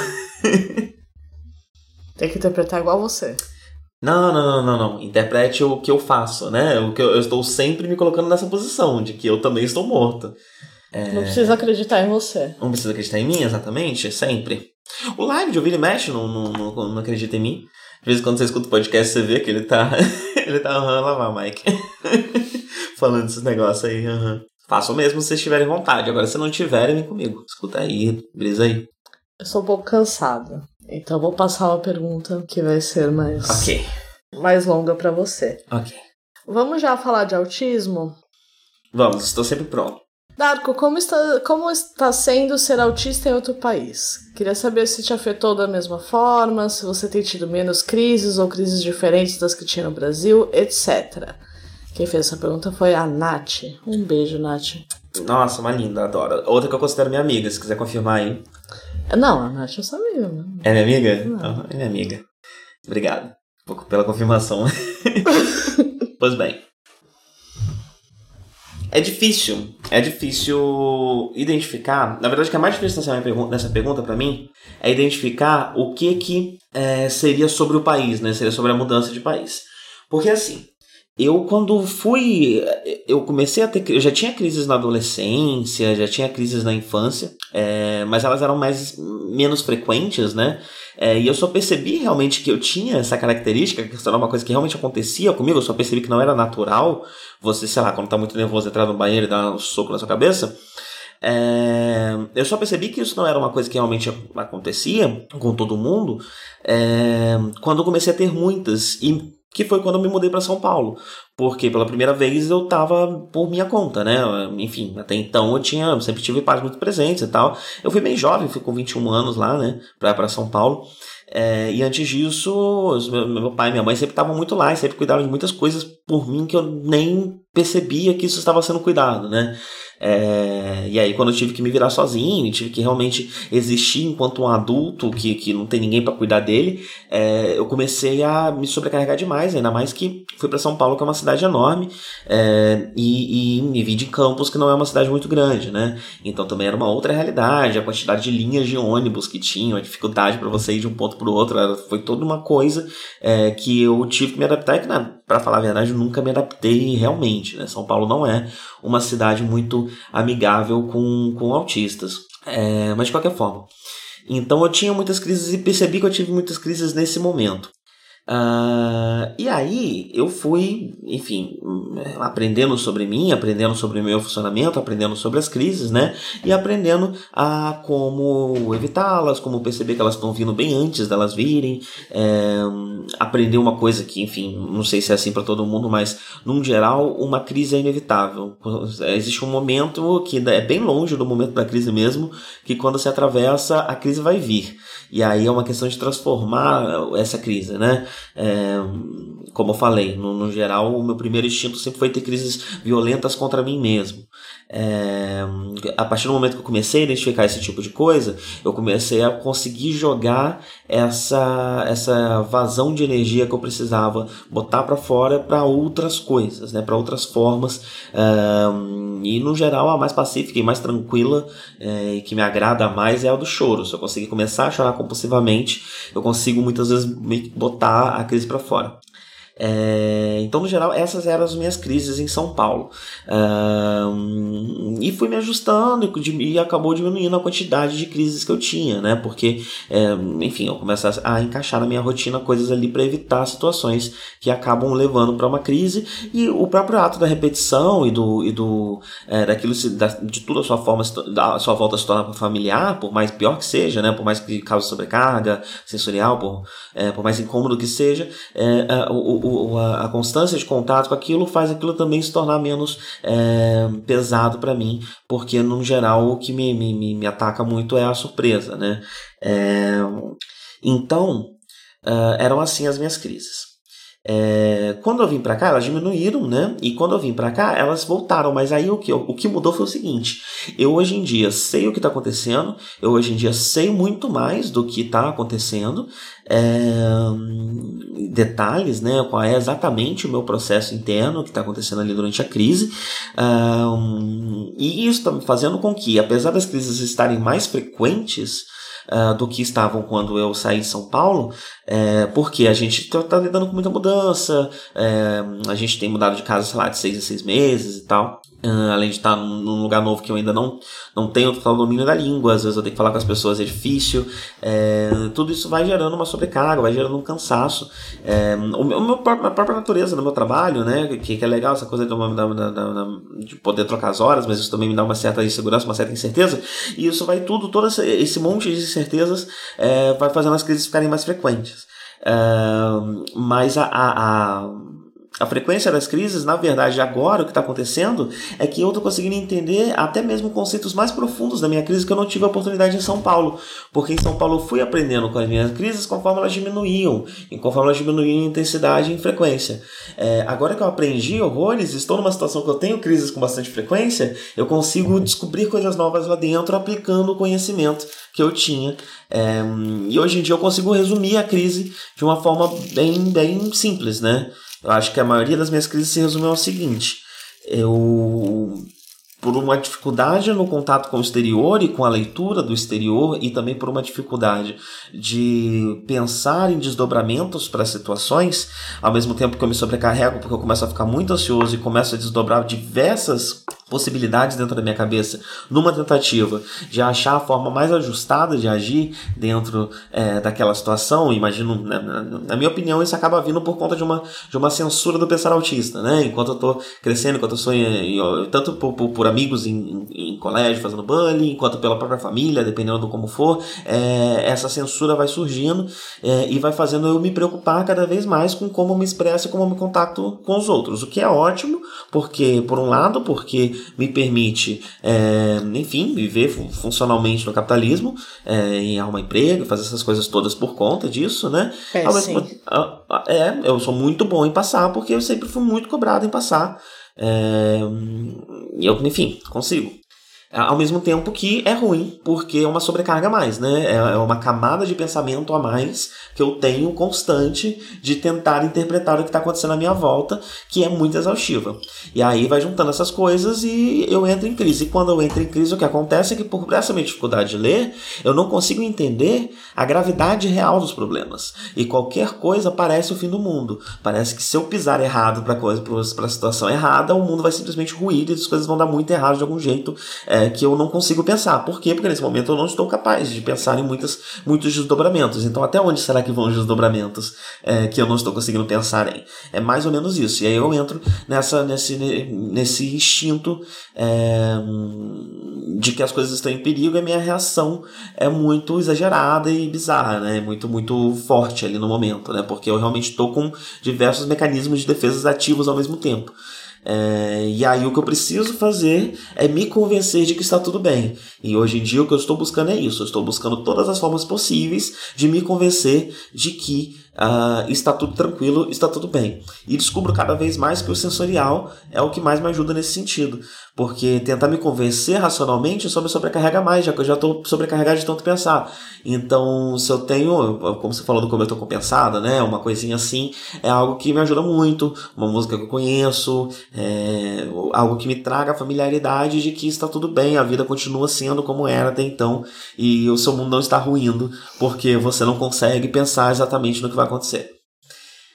Tem que interpretar igual você. Não, não, não, não, não. Interprete o que eu faço, né? O que eu, eu estou sempre me colocando nessa posição, de que eu também estou morto. Não precisa acreditar em você. Não precisa acreditar em mim, exatamente, sempre. O live de ouvir e mexe não, não, não, não acredita em mim. Às vezes quando você escuta o podcast, você vê que ele tá. ele tá aham, lá vai, Mike. Falando esses negócios aí, aham. Façam mesmo se vocês tiverem vontade. Agora, se não tiverem, vem comigo. Escuta aí, brisa aí. Eu sou um pouco cansada. Então vou passar uma pergunta que vai ser mais, Ok, mais longa pra você. ok. Vamos já falar de autismo? Vamos, estou sempre pronto. Darko, como está, como está sendo ser autista em outro país? Queria saber se te afetou da mesma forma, se você tem tido menos crises ou crises diferentes das que tinha no Brasil, etc. Quem fez essa pergunta foi a Nath. Um beijo, Nath. Nossa, uma linda, adoro. Outra que eu considero minha amiga, se quiser confirmar aí. Não, a Nath é sua amiga. né? É minha amiga? Não. Aham, É minha amiga. Obrigado pela confirmação. pois bem. É difícil. É difícil identificar. Na verdade, o que é mais difícil nessa, pergunta, nessa pergunta para mim é identificar o que que é, seria sobre o país, né? Seria sobre a mudança de país. Porque assim, eu quando fui. Eu comecei a ter. Eu já tinha crises na adolescência, já tinha crises na infância, é, mas elas eram mais menos frequentes, né? É, e eu só percebi realmente que eu tinha essa característica, que isso era uma coisa que realmente acontecia comigo, eu só percebi que não era natural você, sei lá, quando tá muito nervoso, entrar no banheiro e dar um soco na sua cabeça. É, eu só percebi que isso não era uma coisa que realmente acontecia com todo mundo é, quando eu comecei a ter muitas. E que foi quando eu me mudei para São Paulo. Porque pela primeira vez eu tava por minha conta, né? Enfim, até então eu tinha, eu sempre tive pais muito presentes e tal. Eu fui bem jovem, fui com 21 anos lá, né? Pra São Paulo. É, e antes disso, meu pai e minha mãe sempre estavam muito lá e sempre cuidavam de muitas coisas por mim que eu nem percebia que isso estava sendo cuidado, né? É, e aí, quando eu tive que me virar sozinho, tive que realmente existir enquanto um adulto que, que não tem ninguém para cuidar dele, é, eu comecei a me sobrecarregar demais, ainda mais que fui para São Paulo, que é uma cidade enorme, é, e, e me vi de Campos, que não é uma cidade muito grande, né? Então também era uma outra realidade, a quantidade de linhas de ônibus que tinham, a dificuldade para você ir de um ponto para o outro, era, foi toda uma coisa é, que eu tive que me adaptar e que, para falar a verdade, eu nunca me adaptei realmente, né? São Paulo não é uma cidade muito amigável com, com autistas. É, mas de qualquer forma. Então eu tinha muitas crises e percebi que eu tive muitas crises nesse momento. Uh, e aí eu fui, enfim, aprendendo sobre mim, aprendendo sobre o meu funcionamento, aprendendo sobre as crises, né? E aprendendo a como evitá-las, como perceber que elas estão vindo bem antes delas virem. É, aprender uma coisa que, enfim, não sei se é assim para todo mundo, mas num geral, uma crise é inevitável. Existe um momento que é bem longe do momento da crise mesmo, que quando se atravessa, a crise vai vir. E aí é uma questão de transformar essa crise, né? É, como eu falei, no, no, geral, o meu primeiro instinto sempre foi ter crises violentas contra mim mesmo. É, a partir do momento que eu comecei a identificar esse tipo de coisa, eu comecei a conseguir jogar essa, essa vazão de energia que eu precisava botar para fora para outras coisas, né? para outras formas. É, e no geral, a mais pacífica e mais tranquila é, e que me agrada mais é a do choro. Se eu conseguir começar a chorar compulsivamente, eu consigo muitas vezes botar a crise para fora. É, então, no geral, essas eram as minhas crises em São Paulo. e fui me ajustando e, e, acabou diminuindo a quantidade de crises que eu tinha, né? Porque, é, enfim, eu começo a, encaixar na minha rotina coisas ali para evitar situações que acabam levando para uma crise. E o próprio ato da repetição e do, e do é, daquilo da, de tudo a sua forma, sua volta se tornar familiar, por mais pior que seja, né? Por mais que cause sobrecarga sensorial, por, é, por mais incômodo que seja, é, é, o o, a, a, constância de contato com aquilo faz aquilo também se tornar menos é, pesado para mim, porque no geral o que me, me, me ataca muito é a surpresa, né? É, então, uh, eram assim as minhas crises. É, quando eu vim para cá, elas diminuíram, né? E quando eu vim para cá, elas voltaram. Mas aí o que, o que mudou foi o seguinte: eu hoje em dia sei o que está acontecendo, eu hoje em dia sei muito mais do que está acontecendo, é, detalhes, né? Qual é exatamente o meu processo interno que está acontecendo ali durante a crise. É, e isso está fazendo com que, apesar das crises estarem mais frequentes, uh, do que estavam quando eu saí de São Paulo, é, porque a gente está tá lidando com muita mudança, é, a gente tem mudado de casa, sei lá, de seis a seis meses e tal. Uh, além de estar num lugar novo que eu ainda não, não tenho total domínio da língua, às vezes eu tenho que falar com as pessoas, é difícil. É, tudo isso vai gerando uma sobrecarga, vai gerando um cansaço. É, o meu, a própria natureza do meu trabalho, né, que, que é legal essa coisa de, uma, da, da, da, de poder trocar as horas, mas isso também me dá uma certa insegurança, uma certa incerteza. E isso vai tudo, todo esse, esse monte de incertezas é, vai fazendo as crises ficarem mais frequentes. É, mas a, a, a a frequência das crises, na verdade, agora o que está acontecendo é que eu estou conseguindo entender até mesmo conceitos mais profundos da minha crise que eu não tive a oportunidade em São Paulo. Porque em São Paulo eu fui aprendendo com as minhas crises conforme elas diminuíam, e conforme elas diminuíam em intensidade e em frequência. É, agora que eu aprendi horrores, estou numa situação que eu tenho crises com bastante frequência, eu consigo descobrir coisas novas lá dentro aplicando o conhecimento que eu tinha. É, e hoje em dia eu consigo resumir a crise de uma forma bem, bem simples, né? Eu acho que a maioria das minhas crises se resume ao seguinte: eu por uma dificuldade no contato com o exterior e com a leitura do exterior e também por uma dificuldade de pensar em desdobramentos para situações, ao mesmo tempo que eu me sobrecarrego porque eu começo a ficar muito ansioso e começo a desdobrar diversas possibilidades dentro da minha cabeça numa tentativa de achar a forma mais ajustada de agir dentro é, daquela situação. Imagino, na, na, na, minha opinião, isso acaba vindo por conta de uma, de uma censura do pensar autista, né? Enquanto eu estou crescendo, enquanto eu sou em, em, tanto por, por, por amigos em, em, colégio fazendo bullying, quanto pela própria família, dependendo do como for, é, essa censura vai surgindo é, e vai fazendo eu me preocupar cada vez mais com como me expresso e como me contato com os outros, o que é ótimo, porque por um lado, porque me permite, é, enfim, viver funcionalmente no capitalismo, é, em arrumar emprego, fazer essas coisas todas por conta disso, né? É, mesmo, é, eu sou muito bom em passar, porque eu sempre fui muito cobrado em passar. É, eu, enfim, consigo. Ao mesmo tempo que é ruim, porque é uma sobrecarga a mais, né? É, é uma camada de pensamento a mais que eu tenho constante de tentar interpretar o que está acontecendo à minha volta, que é muito exaustiva. E aí vai juntando essas coisas e eu entro em crise. E quando eu entro em crise, o que acontece é que, por essa minha dificuldade de ler, eu não consigo entender a gravidade real dos problemas. E qualquer coisa parece o fim do mundo. Parece que se eu pisar errado para coisa, para a situação errada, o mundo vai simplesmente ruir e as coisas vão dar muito errado de algum jeito. É, é, que eu não consigo pensar. Por quê? Porque nesse momento eu não estou capaz de pensar em muitas, muitos desdobramentos. Então, até onde será que vão os desdobramentos é, que eu não estou conseguindo pensar em? É mais ou menos isso. E aí eu entro nessa, nesse, nesse instinto é, de que as coisas estão em perigo e a minha reação é muito exagerada e bizarra, né? Muito, muito forte ali no momento, né? Porque eu realmente estou com diversos mecanismos de defesa ativos ao mesmo tempo. É, e aí o que eu preciso fazer é me convencer de que está tudo bem. E hoje em dia o que eu estou buscando é isso. Eu estou buscando todas as formas possíveis de me convencer de que uh, está tudo tranquilo, está tudo bem. E descubro cada vez mais que o sensorial é o que mais me ajuda nesse sentido. Porque tentar me convencer racionalmente só me sobrecarrega mais, já que eu já estou sobrecarregado de tanto pensar. Então, se eu tenho, como você falou do como eu estou compensada, né? Uma coisinha assim, é algo que me ajuda muito. Uma música que eu conheço, é algo que me traga a familiaridade de que está tudo bem, a vida continua sendo como era até então, e o seu mundo não está ruindo, porque você não consegue pensar exatamente no que vai acontecer.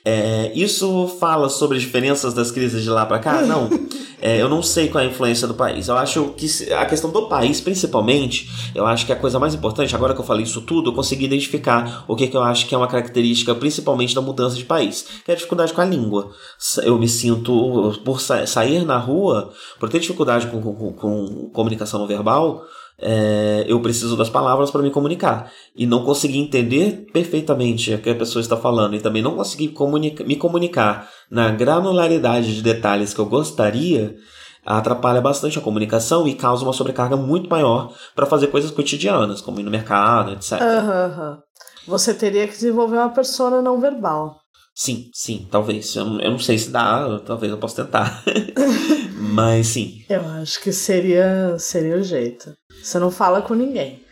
É, isso fala sobre as diferenças das crises de lá para cá? Não. É, eu não sei qual é a influência do país. Eu acho que a questão do país, principalmente, eu acho que a coisa mais importante, agora que eu falei isso tudo, eu consegui identificar o que, que eu acho que é uma característica, principalmente da mudança de país, que é a dificuldade com a língua. Eu me sinto, por sair na rua, por ter dificuldade com, com, com comunicação não verbal, é, eu preciso das palavras para me comunicar. E não conseguir entender perfeitamente o que a pessoa está falando e também não conseguir comunica me comunicar na granularidade de detalhes que eu gostaria, atrapalha bastante a comunicação e causa uma sobrecarga muito maior para fazer coisas cotidianas, como ir no mercado, etc. Uhum. Você teria que desenvolver uma persona não verbal. Sim, sim, talvez. Eu, eu não sei se dá, talvez eu possa tentar. Mas sim. Eu acho que seria, seria o jeito. Você não fala com ninguém.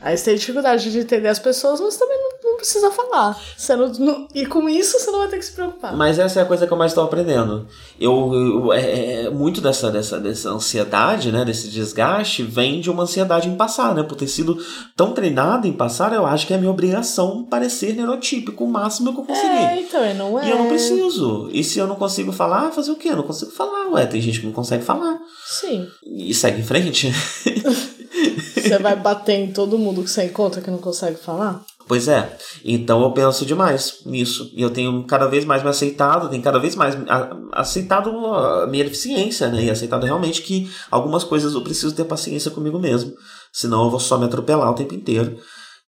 Aí você tem dificuldade de entender as pessoas, mas também precisa falar. Você não, não, e com isso você não vai ter que se preocupar. Mas essa é a coisa que eu mais estou aprendendo. Eu, eu é, é, muito dessa, dessa, dessa ansiedade, né, desse desgaste, vem de uma ansiedade em passar, né? Por ter sido tão treinado em passar, eu acho que é minha obrigação parecer neurotípico o máximo que eu conseguir. É, então, e não é. E eu não preciso. E se eu não consigo falar, fazer o quê? Eu não consigo falar. Ué, tem gente que não consegue falar. Sim. E segue em frente. você vai bater em todo mundo que você encontra que não consegue falar? Pois é, então eu penso demais nisso. E eu tenho cada vez mais me aceitado, tenho cada vez mais aceitado a minha deficiência, né? E aceitado realmente que algumas coisas eu preciso ter paciência comigo mesmo. Senão eu vou só me atropelar o tempo inteiro.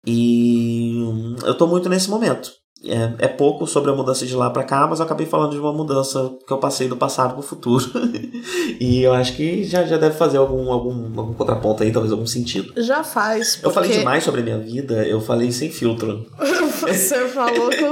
E eu tô muito nesse momento é, é pouco sobre a mudança de lá para cá, mas eu acabei falando de uma mudança que eu passei do passado pro futuro. e eu acho que já, já deve fazer algum, algum, algum contraponto aí, talvez algum sentido. Já faz. Porque... Eu falei demais sobre a minha vida, eu falei sem filtro. Você falou que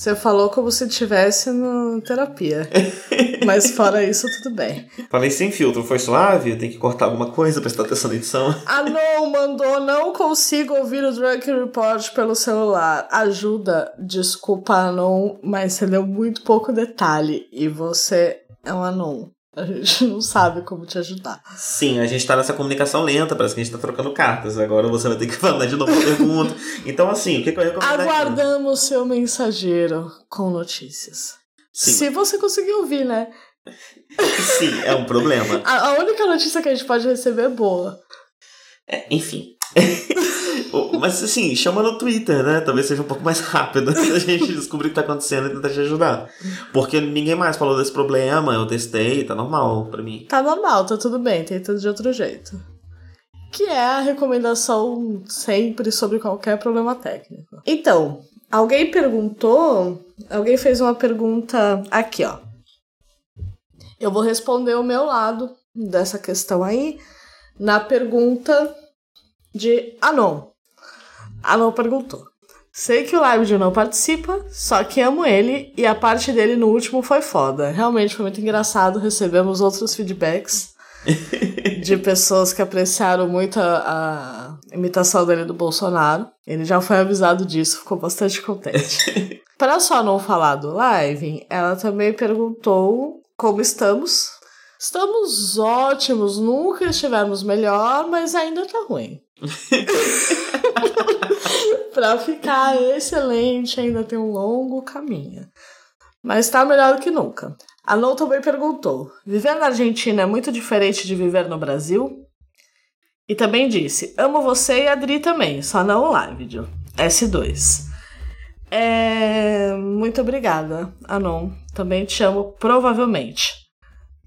você. Falou como se estivesse na terapia. Mas fora isso, tudo bem. Falei sem filtro, foi suave? Tem que cortar alguma coisa, prestar atenção na edição. Ah, não, mandou, não consigo ouvir o Drunk Report pelo celular. Ajuda, desculpa, não, mas você deu muito pouco detalhe. E você é um anon. A gente não sabe como te ajudar. Sim, a gente tá nessa comunicação lenta, parece que a gente tá trocando cartas. Agora você vai ter que falar de novo a pergunta. Então, assim, o que, que eu recomendo? Aguardamos seu mensageiro com notícias. Sim. Se você conseguir ouvir, né? Sim, é um problema. A, a única notícia que a gente pode receber é boa. É, enfim. Mas assim, chama no Twitter, né? Talvez seja um pouco mais rápido a gente descobrir o que tá acontecendo e tentar te ajudar. Porque ninguém mais falou desse problema, eu testei, tá normal pra mim. Tá normal, tá tudo bem, tem tudo de outro jeito. Que é a recomendação sempre sobre qualquer problema técnico. Então, alguém perguntou, alguém fez uma pergunta aqui, ó. Eu vou responder o meu lado dessa questão aí na pergunta de Anon. Anon perguntou: Sei que o Live não participa, só que amo ele e a parte dele no último foi foda. Realmente foi muito engraçado. Recebemos outros feedbacks de pessoas que apreciaram muito a, a imitação dele do Bolsonaro. Ele já foi avisado disso, ficou bastante contente. Para só não falar do live, ela também perguntou como estamos. Estamos ótimos, nunca estivemos melhor, mas ainda tá ruim. Para ficar excelente, ainda tem um longo caminho. Mas tá melhor do que nunca. A Nou também perguntou: viver na Argentina é muito diferente de viver no Brasil? E também disse: amo você e a Adri também, só não o live. S2. É... Muito obrigada, Anon. Também te amo, provavelmente.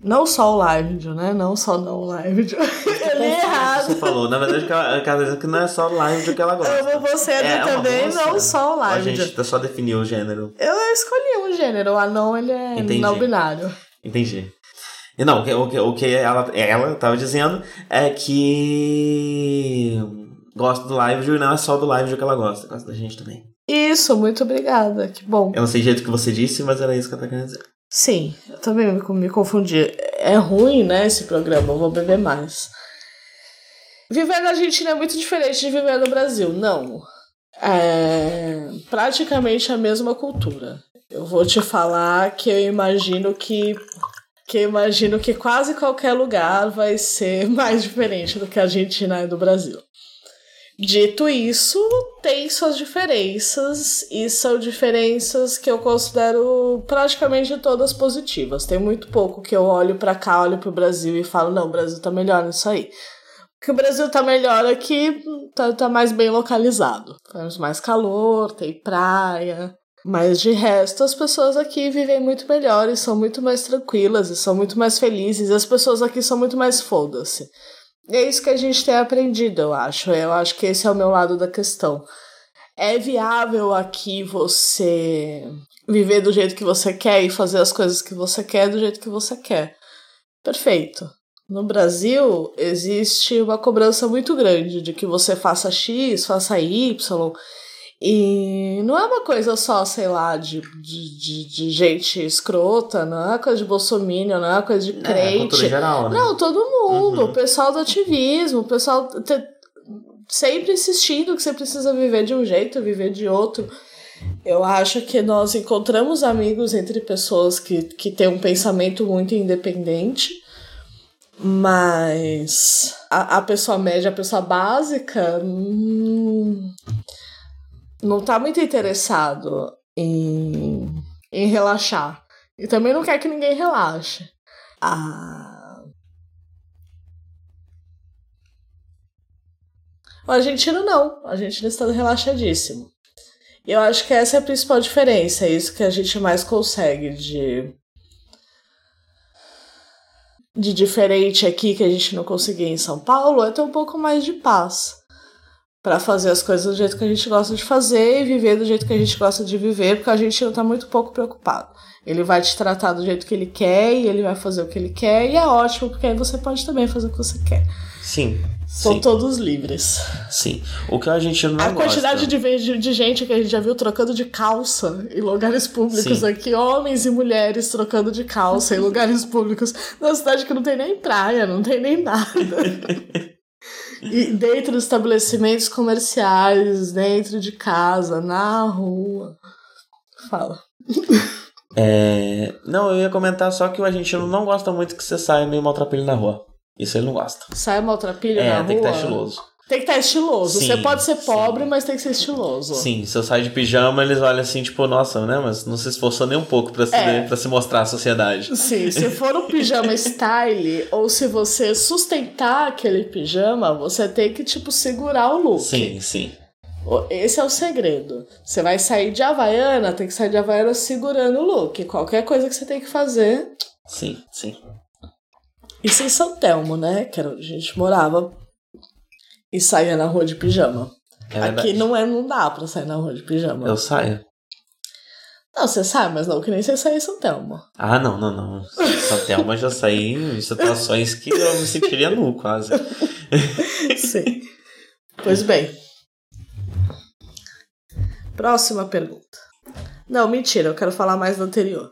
Não só o live, né? Não só não o live. Eu li errado. Você falou, na verdade, ela dizer que não é só o live que ela gosta. Eu amo você É, é também, não só o A live. gente só definiu o gênero. Eu escolhi um gênero, o anão ele é Entendi. não binário. Entendi. E não, o que, o que, o que ela, ela tava dizendo é que gosta do live e não é só do live que ela gosta, gosta da gente também. Isso, muito obrigada, que bom. Eu não sei o jeito que você disse, mas era isso que ela tá querendo dizer. Sim, eu também me, confundi. É ruim, né, esse programa, eu vou beber mais. Viver na Argentina é muito diferente de viver no Brasil, não. É praticamente a mesma cultura. Eu vou te falar que eu imagino que que eu imagino que quase qualquer lugar vai ser mais diferente do que a Argentina é do Brasil. Dito isso, tem suas diferenças e são diferenças que eu considero praticamente todas positivas. Tem muito pouco que eu olho pra cá, olho pro Brasil e falo, não, o Brasil tá melhor nisso aí. Porque o Brasil tá melhor aqui, tá, tá mais bem localizado. Temos mais calor, tem praia. Mas de resto, as pessoas aqui vivem muito melhor e são muito mais tranquilas e são muito mais felizes. E as pessoas aqui são muito mais foda-se. É isso que a gente tem aprendido, eu acho. Eu acho que esse é o meu lado da questão. É viável aqui você viver do jeito que você quer e fazer as coisas que você quer do jeito que você quer. Perfeito. No Brasil, existe uma cobrança muito grande de que você faça X, faça Y. E não é uma coisa só, sei lá, de, de, de, de gente escrota, não é uma coisa de bolsominion, não é uma coisa de É, crente. cultura geral, né? Não, todo mundo. Uhum. O pessoal do ativismo, o pessoal te- sempre insistindo que você precisa viver de um jeito, viver de outro. Eu acho que nós encontramos amigos entre pessoas que, que têm um pensamento muito independente, mas a, a pessoa média, a pessoa básica, hum, não tá muito interessado em, em relaxar. E também não quer que ninguém relaxe. Ah. O argentino não. O argentino está relaxadíssimo. E eu acho que essa é a principal diferença. É isso que a gente mais consegue de. De diferente aqui que a gente não conseguia em São Paulo é ter um pouco mais de paz para fazer as coisas do jeito que a gente gosta de fazer e viver do jeito que a gente gosta de viver, porque a gente não tá muito pouco preocupado. Ele vai te tratar do jeito que ele quer e ele vai fazer o que ele quer, e é ótimo, porque aí você pode também fazer o que você quer. Sim. São sim, todos livres. sim. O que a gente não a gosta... quantidade de, de, de gente que a gente já viu trocando de calça em lugares públicos Sim. aqui, homens e mulheres trocando de calça em lugares públicos, numa cidade que não tem nem praia, não tem nem nada. e dentro dos estabelecimentos comerciais, dentro de casa, na rua. Fala. É... Não, eu ia comentar só que o argentino não gosta muito que você saia meio maltrapilho na rua. Isso ele não gosta. Sai maltrapilho É, na tem que rua. estar estiloso. Tem que estar estiloso. Sim, Você pode ser sim. pobre, mas tem que ser estiloso. Sim, se eu sair de pijama, eles olham assim, tipo, nossa, né? Mas não se esforçou nem um pouco pra se, É. se mostrar à sociedade. Sim, se for um pijama style, ou se você sustentar aquele pijama, você tem que, tipo, segurar o look. Sim, sim. Esse é o segredo. Você vai sair de Havaiana, tem que sair de Havaiana segurando o look. Qualquer coisa que você tem que fazer. Sim, sim. Isso em São Telmo, né? Que era onde a gente morava. E saía na rua de pijama. É. Aqui não, é, não dá pra sair na rua de pijama. Eu saio. Não, você sai, mas não que nem você sair em São Telmo. Ah, não, não, não. Só Thelma já saí em situações que eu me sentiria nu, quase. Sim. Pois bem. Próxima pergunta. Não, mentira, eu quero falar mais do anterior.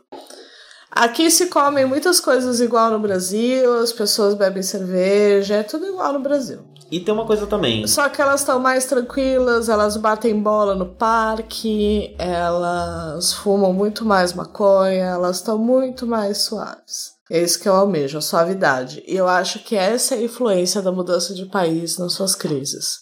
Aqui se comem muitas coisas igual no Brasil, as pessoas bebem cerveja, é tudo igual no Brasil. E tem uma coisa também. Só que elas estão mais tranquilas, elas batem bola no parque, elas fumam muito mais maconha, elas estão muito mais suaves. É isso que eu almejo, a suavidade. E eu acho que essa é a influência da mudança de país nas suas crises.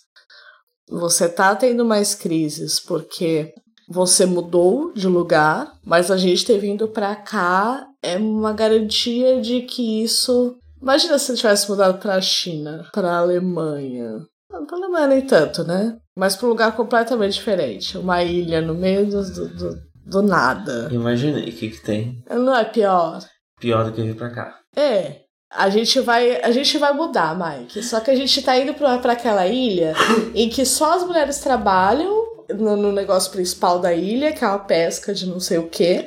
Você tá tendo mais crises porque você mudou de lugar, mas a gente ter vindo pra cá é uma garantia de que isso. Imagina se tivesse mudado pra China, pra Alemanha. Não, pra Alemanha nem tanto, né? Mas pra um lugar completamente diferente. Uma ilha no meio do, do, do, nada. Imaginei o que, que tem. Não é pior? Pior do que vir pra cá. É. A gente vai, a gente vai mudar, Mike. Só que a gente tá indo pra, pra aquela ilha em que só as mulheres trabalham no, no negócio principal da ilha, que é uma pesca de não sei o quê.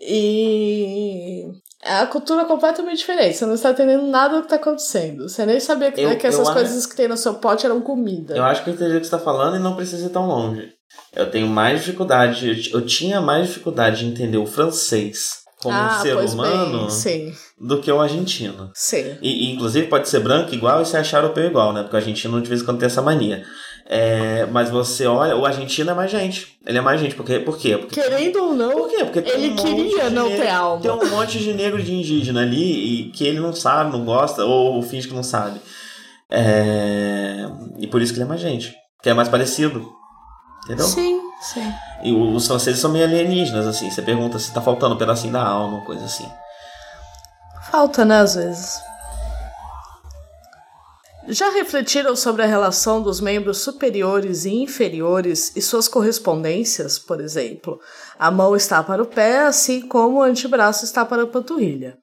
E é a cultura completamente diferente. Você não está entendendo nada do que está acontecendo. Você nem sabia que, Eu- que essas coisas que tem no seu pote eram comida. Eu acho que eu entendi o que você tá falando e não precisa ir tão longe. Eu tenho mais dificuldade, eu, tinha mais dificuldade de entender o francês como um ser Ah, humano Bem, do que o argentino. sim. E, e, inclusive pode ser branco igual e se achar europeu igual, né? Porque o argentino de vez em quando tem essa mania. É, mas você olha, o argentino é mais gente. Ele é mais gente. Porque, por quê? Porque, Querendo ou não, por quê? Porque ele um queria não negro- ter alma. Tem um monte de negro de indígena ali e que ele não sabe, não gosta, ou finge que não sabe. É, e por isso que ele é mais gente. Que é mais parecido. Entendeu? Sim, sim. E os franceses são meio alienígenas, assim. Você pergunta se tá faltando um pedacinho da alma, coisa assim. Falta, né, às vezes. Já refletiram sobre a relação dos membros superiores e inferiores e suas correspondências, por exemplo? A mão está para o pé, assim como o antebraço está para a panturrilha.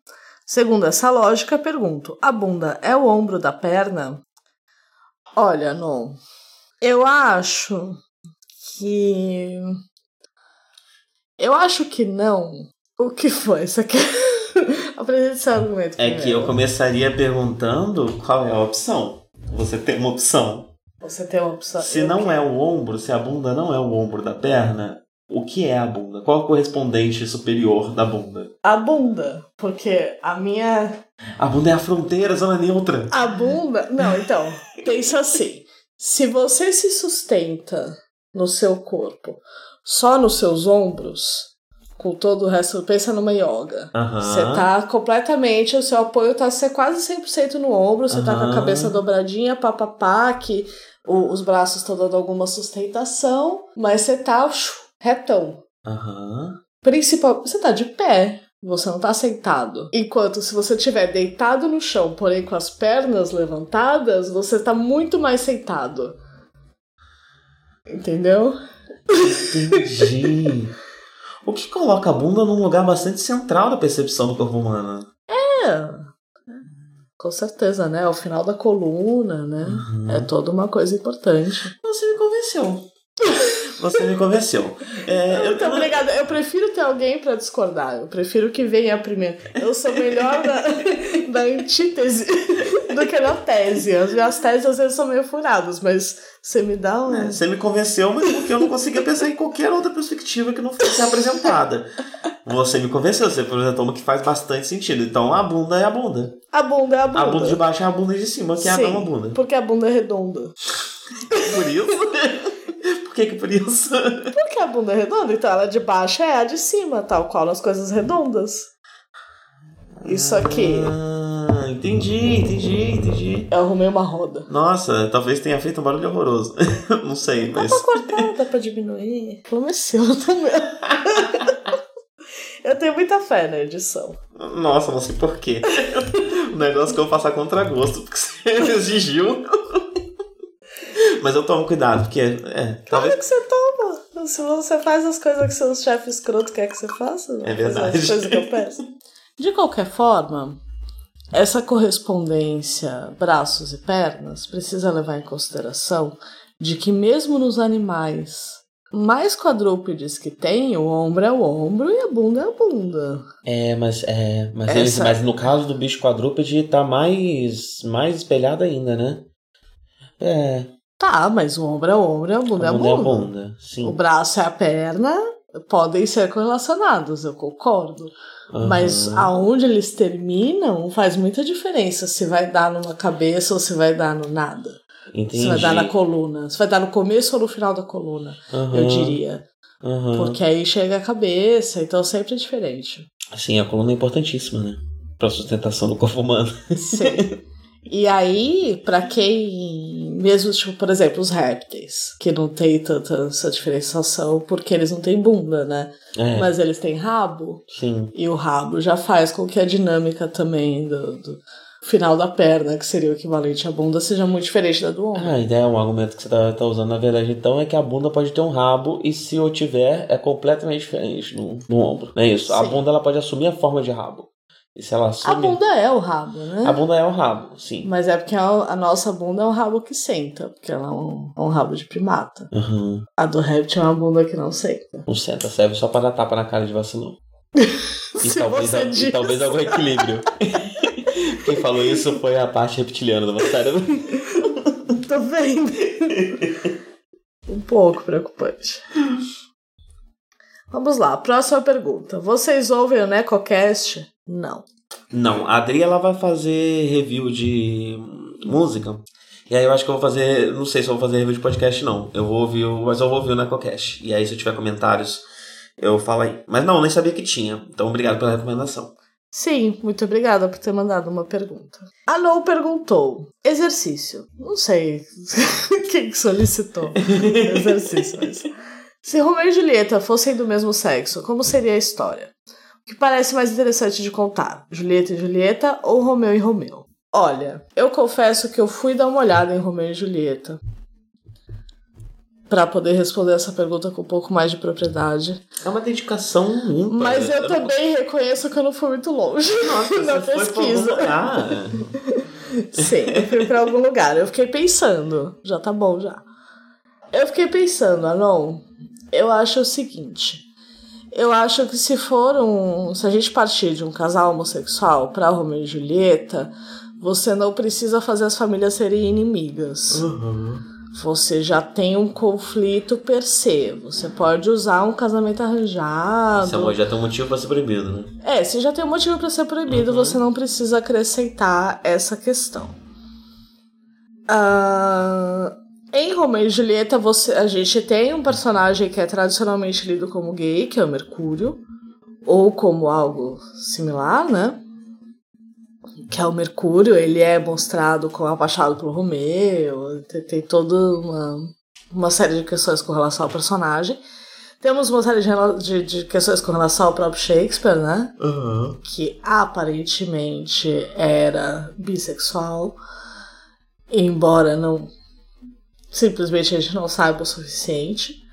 Segundo essa lógica, pergunto: a bunda é o ombro da perna? Olha, não. Eu acho que. Eu acho que não. O que foi? Você quer. Apresente seu argumento. É que eu primeiro. começaria perguntando qual é a opção. Você tem uma opção. Você tem uma opção. Se eu não quero- é o ombro, se a bunda não é o ombro da perna, o que é a bunda? Qual é o correspondente superior da bunda? A bunda. Porque a minha. A bunda é a fronteira, zona neutra. A bunda. Não, então. Pensa assim. Se você se sustenta no seu corpo só nos seus ombros, com todo o resto, pensa numa yoga. Você tá completamente, o seu apoio tá ser quase 100% no ombro, você tá com a cabeça dobradinha, papapá, que o- os braços estão dando alguma sustentação, mas você tá retão. Aham. Principal, você tá de pé, você não tá sentado. Enquanto se você estiver deitado no chão, porém com as pernas levantadas, você tá muito mais sentado. Entendeu? Entendi. o que coloca a bunda num lugar bastante central da percepção do corpo humano? É. Com certeza, né? O final da coluna, né? Uhum. É toda uma coisa importante. Você me convenceu. Você me convenceu. É, eu Muito obrigada. Eu prefiro ter alguém pra discordar. Eu prefiro que venha primeiro. Eu sou melhor da, da antítese do que na tese. As minhas teses às vezes são meio furadas, mas você me dá um. É, Você me convenceu, mas porque eu não conseguia pensar em qualquer outra perspectiva que não fosse apresentada. Você me convenceu, você apresentou uma que faz bastante sentido. Então a bunda é a bunda. A bunda é a bunda. A bunda de baixo é a bunda de cima, que é a Sim, mesma bunda. Porque a bunda é redonda. Por isso? Por que que por isso? Porque a bunda é redonda, então ela de baixo é a de cima, tal qual nas coisas redondas. Isso aqui. Ah, entendi, entendi, entendi. Eu arrumei uma roda. Nossa, talvez tenha feito um barulho horroroso. não sei, Dá mas. pra cortar, dá pra diminuir. Promeceu também. Eu tenho muita fé na edição. Nossa, não sei porquê. o negócio que eu vou passar contra gosto, porque você exigiu. Mas eu tomo cuidado, porque. É, talvez. Claro que você toma. Se você faz as coisas que seus chefes escroto quer que você faça, É verdade. as coisas que eu peço. De qualquer forma, essa correspondência braços e pernas precisa levar em consideração de que mesmo nos animais mais quadrúpedes que tem, o ombro é o ombro e a bunda é a bunda. É, mas, é, mas, Essa- eles- mas no caso do bicho quadrúpede tá mais, mais espelhado ainda, né? É. Tá, mas o ombro é o ombro, a bunda, a é a bunda é a bunda. bunda. Sim. O braço é a perna, podem ser correlacionados, eu concordo. Mas Aham. aonde eles terminam faz muita diferença se vai dar numa cabeça ou se vai dar no nada. Entendi. Se vai dar na coluna. Se vai dar no começo ou no final da coluna, Aham. eu diria. Aham. Porque aí chega a cabeça, então sempre é diferente. Sim, a coluna é importantíssima, né? Pra sustentação do corpo humano. Sim. E aí, pra quem. Mesmo, tipo, por exemplo, os répteis, que não tem tanta essa diferenciação porque eles não têm bunda, né? É, Mas eles têm rabo, sim. e o rabo já faz com que a dinâmica também do, do final da perna, que seria o equivalente à bunda, seja muito diferente da do ombro. Ah, a ideia, um argumento que você tá, tá usando na verdade então é que a bunda pode ter um rabo e se eu tiver é completamente diferente no, no ombro. Não é isso? A Sim. bunda ela pode assumir a forma de rabo. E se ela A assume. bunda é o rabo, né? A bunda é o rabo, sim. Mas é porque a, a nossa bunda é um rabo que senta, porque ela é um, é um rabo de primata. Aham. A do réptil é uma bunda que não senta. Não senta, serve só pra dar tapa na cara de vacilão. E talvez, você e talvez algum equilíbrio. Quem falou isso foi a parte reptiliana do meu cérebro. Tô vendo. um pouco preocupante. Vamos lá, próxima pergunta. Vocês ouvem o NecoCast? Não. Não, a Adri ela vai fazer review de música. E aí eu acho que eu vou fazer. Não sei se eu vou fazer review de podcast, não. Eu vou ouvir, o- mas eu vou ouvir o NecoCast. E aí, se eu tiver comentários, eu falo aí. Mas não, nem sabia que tinha. Então, obrigado pela recomendação. Sim, muito obrigada por ter mandado uma pergunta. A Nou perguntou: exercício. Não sei quem que solicitou exercício, mas. Se Romeu e Julieta fossem do mesmo sexo, como seria a história? O que parece mais interessante de contar? Julieta e Julieta ou Romeu e Romeu? Olha, eu confesso que eu fui dar uma olhada em Romeu e Julieta para poder responder essa pergunta com um pouco mais de propriedade. É uma dedicação ímpar. Mas eu não também reconheço que eu não fui muito longe Nossa, na você foi pra algum pesquisa. lugar. Sim, eu fui pra algum lugar. Eu fiquei pensando. Já tá bom, já. Eu fiquei pensando, Anon. Eu acho o seguinte. Eu acho que se for um. Se a gente partir de um casal homossexual pra Romeu e Julieta, você não precisa fazer as famílias serem inimigas. Uhum. Você já tem um conflito per se. Você pode usar um casamento arranjado. Esse amor já tem um motivo pra ser proibido, né? É, se já tem um motivo pra ser proibido, Uhum. você não precisa acrescentar essa questão. Ah, em Romeu e Julieta, você, a gente tem um personagem que é tradicionalmente lido como gay, que é o Mercúrio, ou como algo similar, né? Que é o Mercúrio, ele é mostrado como apaixonado pelo Romeu, tem, tem toda uma, uma série de questões com relação ao personagem. Temos uma série de, de questões com relação ao próprio Shakespeare, né? Uhum. que aparentemente era bissexual, embora não simplesmente a gente não saiba o suficiente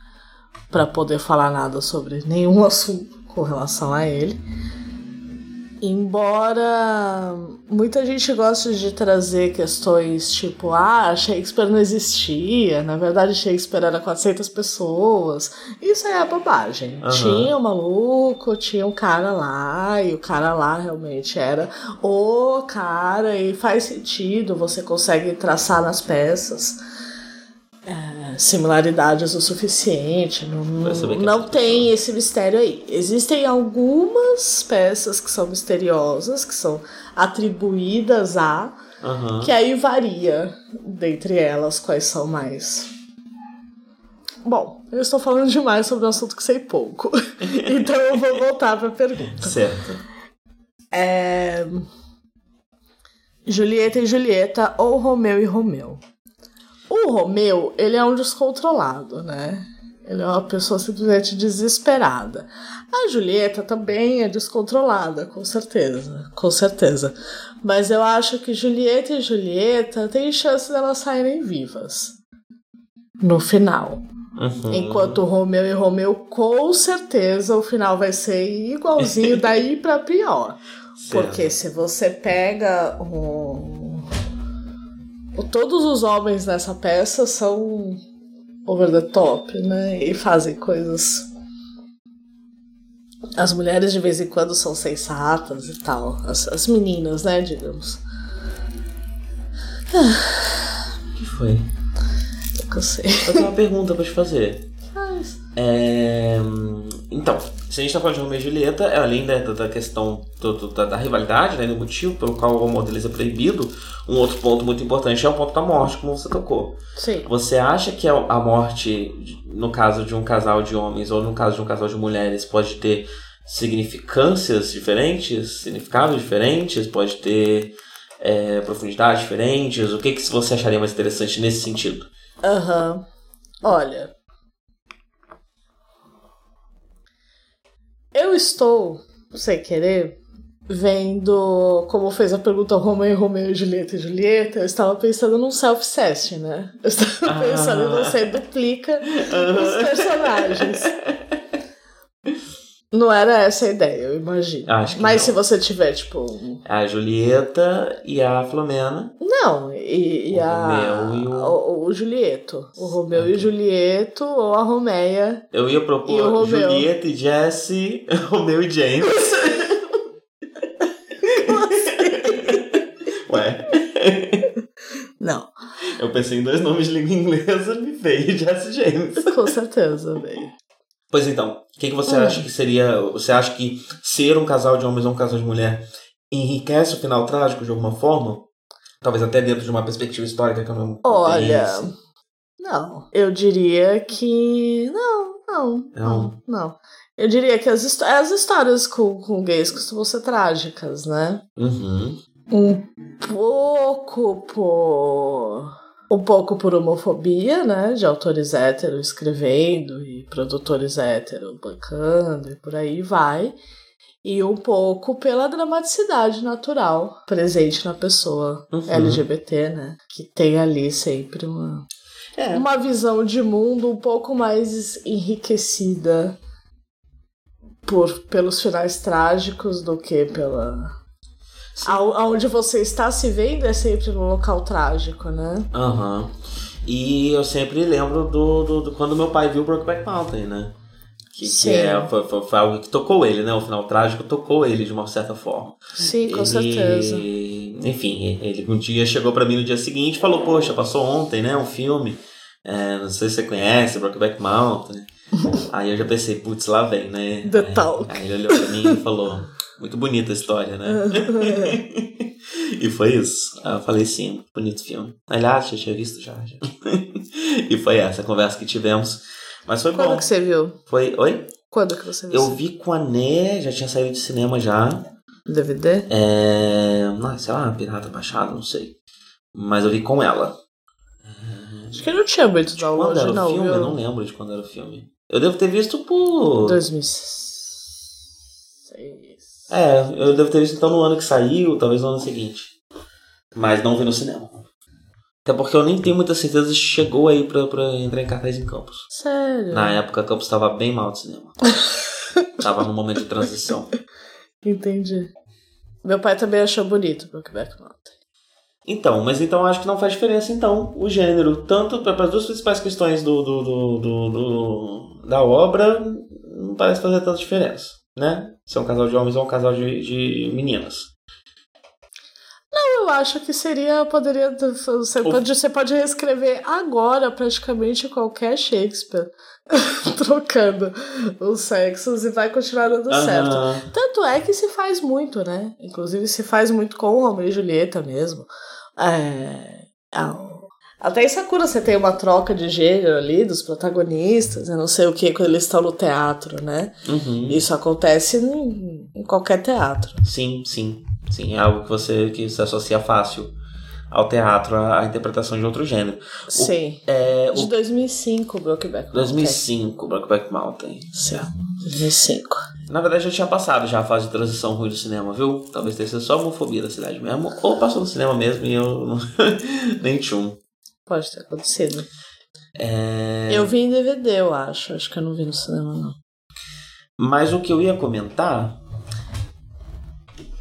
para poder falar nada sobre nenhum assunto com relação a ele. Embora muita gente goste de trazer questões tipo, ah, Shakespeare não existia, na verdade Shakespeare era 400 pessoas, isso é bobagem. Aham. Tinha um maluco, tinha um cara lá, e o cara lá realmente era o cara, e faz sentido, você consegue traçar nas peças é, similaridades o suficiente, não, que é não essa tem esse mistério aí. Existem algumas peças que são misteriosas, que são atribuídas a, Aham. que aí varia dentre elas quais são mais. Bom, eu estou falando demais sobre um assunto que sei pouco, então eu vou voltar para a pergunta. Certo. É... Julieta e Julieta ou Romeu e Romeu. O Romeu, ele é um descontrolado, né? Ele é uma pessoa simplesmente desesperada. A Julieta também é descontrolada, com certeza, com certeza. Mas eu acho que Julieta e Julieta têm chance delas saírem vivas. No final. Uhum. Enquanto Romeu e Romeu, com certeza, o final vai ser igualzinho daí pra pior. Certo. Porque se você pega o... Todos os homens nessa peça são over the top, né? E fazem coisas. As mulheres de vez em quando são sensatas e tal. As, as meninas, né, digamos. O que foi? eu sei. Eu tenho uma pergunta pra te fazer. É, Então, se a gente tá falando de Romeu e Julieta, é além da, da questão do- da, da rivalidade, né, do motivo pelo qual o homodelismo é proibido, um outro ponto muito importante é o ponto da morte, como você tocou. sim. Você acha que a morte, no caso de um casal de homens ou no caso de um casal de mulheres, pode ter significâncias diferentes, significados diferentes, pode ter é, profundidades diferentes? O que, que você acharia mais interessante nesse sentido? Aham. Olha. Eu estou, sem querer, vendo como fez a pergunta Romeu, Romeu, Julieta e Julieta. Eu estava pensando num self-cest, né? Eu estava Ah. pensando em você duplica os personagens. Não era essa a ideia, eu imagino. Acho que Mas não. se você tiver, tipo. um- A Julieta e a Filomena. Não, e, e O a. Romeu e o- o... o Julieto. O Romeu e o Julieto, ou a Romeia. Eu ia E o propor? Julieta e Jesse, Romeu e James. Ué, Não, eu pensei em dois nomes de língua inglesa, me veio Jesse e James. com certeza, velho. Pois então, o que, que você Hum. acha que seria. Você acha que ser um casal de homens ou um casal de mulher enriquece o final trágico de alguma forma? Talvez até dentro de uma perspectiva histórica que eu não Olha, pense. não. Eu diria que. Não, não, não, não. Eu diria que as, histó- as histórias com, com gays costumam ser trágicas, né? Uhum. Um pouco por. Um pouco por homofobia, né? De autores héteros escrevendo e produtores héteros bancando e por aí vai. E um pouco pela dramaticidade natural presente na pessoa Uhum. LGBT, né? Que tem ali sempre uma, É. uma visão de mundo um pouco mais enriquecida por, pelos finais trágicos do que pela. Ao- Aonde você está se vendo é sempre no local trágico, né? Aham. E eu sempre lembro do, do, do quando meu pai viu Brokeback Mountain, né? Que, que é, foi, foi, foi algo que tocou ele, né? O final trágico tocou ele de uma certa forma. Sim, com Ele- certeza. Enfim, ele um dia chegou pra mim no dia seguinte e falou: Poxa, passou ontem, né? Um filme. É, não sei se você conhece, Brokeback Mountain. Aí eu já pensei: Putz, lá vem, né? The Talk. Aí ele olhou pra mim e falou: Muito bonita a história, né? e foi isso. Aí eu falei: Sim, bonito filme. Aliás, já tinha visto já. já. e foi essa a conversa que tivemos. Mas foi Quando bom. que você viu? Foi. Oi? Quando que você viu? Eu vi com a Né, já tinha saído de cinema já. DVD? É. ah, sei lá, pirata baixado, não sei. Mas eu vi com ela. Acho que não tinha muito Quando download, era o não, filme? viu? Eu não lembro de quando era o filme. Eu devo ter visto por. 2006. É, eu devo ter visto então no ano que saiu, talvez no ano seguinte. Mas não vi no cinema. Até porque eu nem tenho muita certeza se chegou aí pra, pra entrar em cartaz em Campos. Sério? Na época, Campos estava bem mal de cinema. tava num momento de transição. Entendi. Meu pai também achou bonito o Brokeback Mountain. Então, mas então acho que não faz diferença então o gênero. Tanto para as duas principais questões do, do, do, do- do- da obra, não parece fazer tanta diferença, né? Se é um casal de homens ou um casal de, de meninas. Eu acho que seria, poderia, você O- pode, você pode reescrever agora praticamente qualquer Shakespeare, trocando os sexos e vai continuar dando certo. Tanto é que se faz muito, né? Inclusive se faz muito com o Romeo e Julieta mesmo. É... a- Até em Sakura você tem uma troca de gênero ali dos protagonistas, eu não sei o que, quando eles estão no teatro, né? Uhum. Isso acontece em, em qualquer teatro. Sim, sim. Sim, é algo que você, que se associa fácil ao teatro, à, interpretação de outro gênero. Sim. É, De o 2005, Brokeback Mountain. 2005, Brokeback Mountain. Sim, 2005. Na verdade, já tinha passado já a fase de transição ruim do cinema, viu? Talvez tenha sido só a homofobia da cidade mesmo, ou passou no cinema mesmo e eu nem tchum. Pode ter acontecido. É... Eu vi em DVD, eu acho. Acho que eu não vi no cinema, não. Mas o que eu ia comentar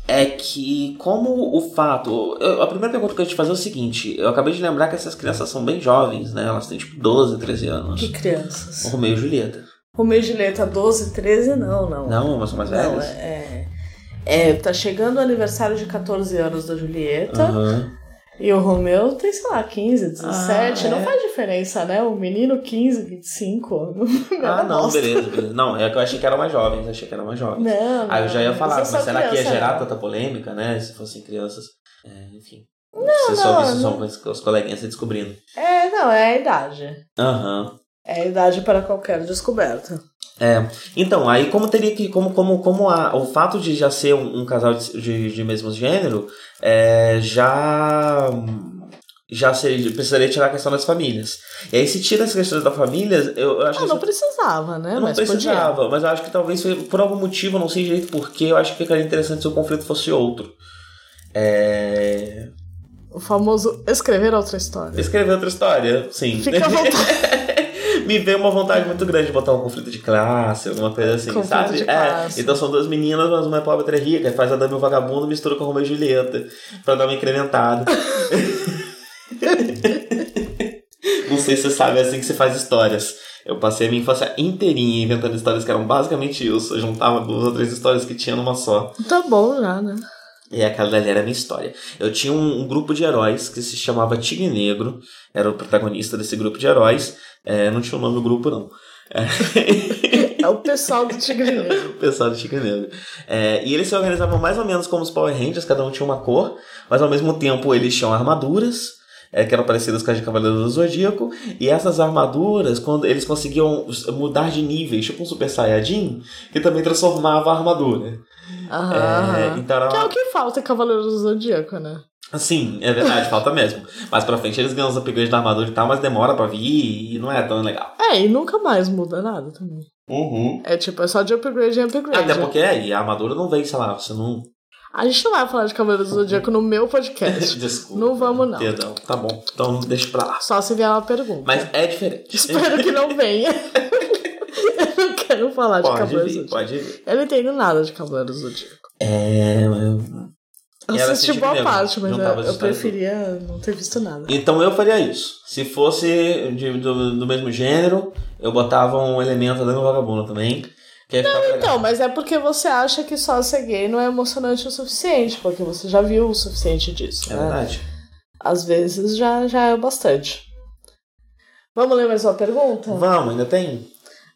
é que, como o fato. eu- a primeira pergunta que eu ia te fazer é o seguinte: eu acabei de lembrar que essas crianças são bem jovens, né? Elas têm tipo 12, 13 anos. Que O crianças. Romeu e Julieta. Romeu e Julieta 12, 13, não, não. Não, mas são mais Não, velhas. é, é. É, tá chegando o aniversário de 14 anos da Julieta. Aham. E o Romeu tem, sei lá, 15, 17. Ah, não é? faz diferença, né? O menino 15, 25. Ah, não, bosta. beleza, beleza. Não, é que eu achei que eram mais jovens, achei que eram mais jovens. Não, Aí eu já ia não, falar, você mas será que ia criança, gerar né? tanta polêmica, né? Se fossem crianças. É, enfim. Você só não, só não. com os- coleguinhas se descobrindo. É, não, é a idade. Aham. É a idade para qualquer descoberta. É, então, aí como teria que, como, como, como a, o fato de já ser um, um casal de, de, de mesmo gênero, é, já já seria, precisaria tirar a questão das famílias. E aí se tira as questões da família, eu, eu acho Ah, que não precisava, né? não Mas precisava, mas eu acho que talvez por algum motivo, não sei direito porquê, eu acho que ficaria interessante se o conflito fosse outro. É... podia. O famoso escrever outra história. Escrever outra história, sim. Fica à vontade. Me veio uma vontade muito grande de botar um conflito de classe, alguma coisa assim, Conflito sabe? de É, então são duas meninas, mas uma é pobre e outra é rica, faz a Dama e o Vagabundo, mistura com a Romeo e Julieta, pra dar uma incrementada. Não sei se você sabe, é assim que se faz histórias. Eu passei a minha infância inteirinha inventando histórias que eram basicamente isso. Eu juntava duas ou três histórias que tinha numa só. Tá bom já, né? E aquela dali era a minha história. Eu tinha um, um grupo de heróis que se chamava Tigre Negro. Era o protagonista desse grupo de heróis. É, não tinha o nome do grupo, não. É. É o pessoal do Tigre Negro. o pessoal do Tigre Negro. É, e eles se organizavam mais ou menos como os Power Rangers, cada um tinha uma cor, mas ao mesmo tempo eles tinham armaduras. é, que eram parecidas com as de Cavaleiros do Zodíaco, e essas armaduras, quando eles conseguiam mudar de níveis, tipo um Super Saiyajin, que também transformava a armadura. Aham, É, então era Que é o que falta em Cavaleiros do Zodíaco, né? Sim, é verdade, falta mesmo. Mais pra frente eles ganham os upgrades da armadura e tal, mas demora pra vir e não é tão legal. É, e nunca mais muda nada também. Uhum. É tipo, é só de upgrade em upgrade. Até porque aí a armadura não vem, sei lá, você não. A gente não vai falar de Cavaleiros do Zodíaco no meu podcast. Desculpa. Não vamos, não. Perdão, tá bom. Então deixa pra lá. Só se vier uma pergunta. Mas é diferente. Espero que não venha. eu não quero falar de Pode Cavaleiros do Zodíaco. pode vir. Eu não entendo nada de Cavaleiros do Zodíaco. É. Eu... Assisti boa mesmo, parte, mas eu, eu preferia não ter visto nada. Então eu faria isso. Se fosse de- do, do mesmo gênero, eu botava um elemento da vagabunda também. Ia ficar legal. Então, mas é porque você acha que só ser gay não é emocionante o suficiente, porque você já viu o suficiente disso, É né? verdade. Às vezes já, já é o bastante. Vamos ler mais uma pergunta? Vamos, ainda tem?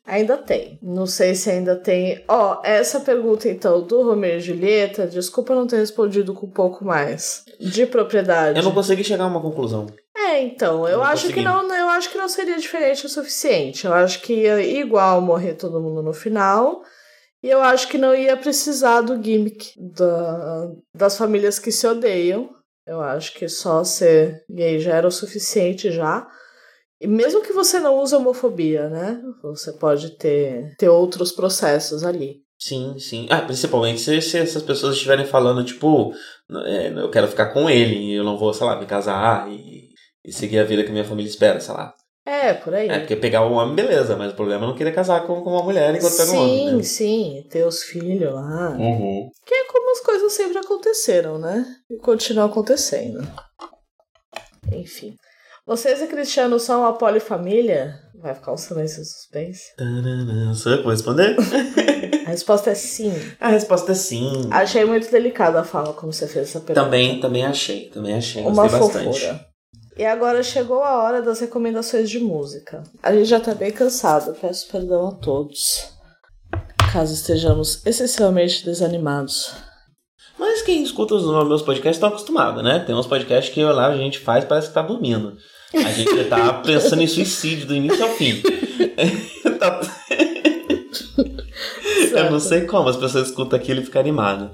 Ainda tem. Não sei se ainda tem. Ó, essa pergunta então do Romeu e Julieta, desculpa não ter respondido com um pouco mais de propriedade. Eu não consegui chegar a uma conclusão. É, então, eu Não acho que consegui. não, eu acho que não seria diferente o suficiente. Eu acho que ia igual morrer todo mundo no final. E eu acho que não ia precisar do gimmick da, das famílias que se odeiam. Eu acho que só ser gay já era o suficiente já. Mesmo que você não use homofobia, né? Você pode ter, ter outros processos ali. Sim, sim. Ah, principalmente se, se essas pessoas estiverem falando, tipo, é, eu quero ficar com ele e eu não vou, sei lá, me casar e, e seguir a vida que minha família espera, sei lá. É, por aí. É, porque pegar um homem, beleza, mas o problema é não querer casar com, com uma mulher enquanto pega um homem, sim, né? sim, ter os filhos lá. Uhum. Que é como as coisas sempre aconteceram, né? E continuam acontecendo. Enfim. Vocês e Cristiano são uma polifamília? Vai ficar um silêncio suspense. Tarará. Sou eu que vou responder? A resposta é sim. A resposta é sim. Achei muito delicada a fala como você fez essa pergunta. Também, também achei, também achei, Uma gostei bastante. fofura. E agora chegou a hora das recomendações de música. A gente já tá bem cansado, peço perdão a todos. Caso estejamos excessivamente desanimados. Mas quem escuta os meus podcasts estão acostumados, né? Tem uns podcasts que lá a gente faz parece que tá dormindo. A gente tá pensando em suicídio do início ao fim. Tá- Eu não sei como as pessoas escutam aquilo e ficam animadas.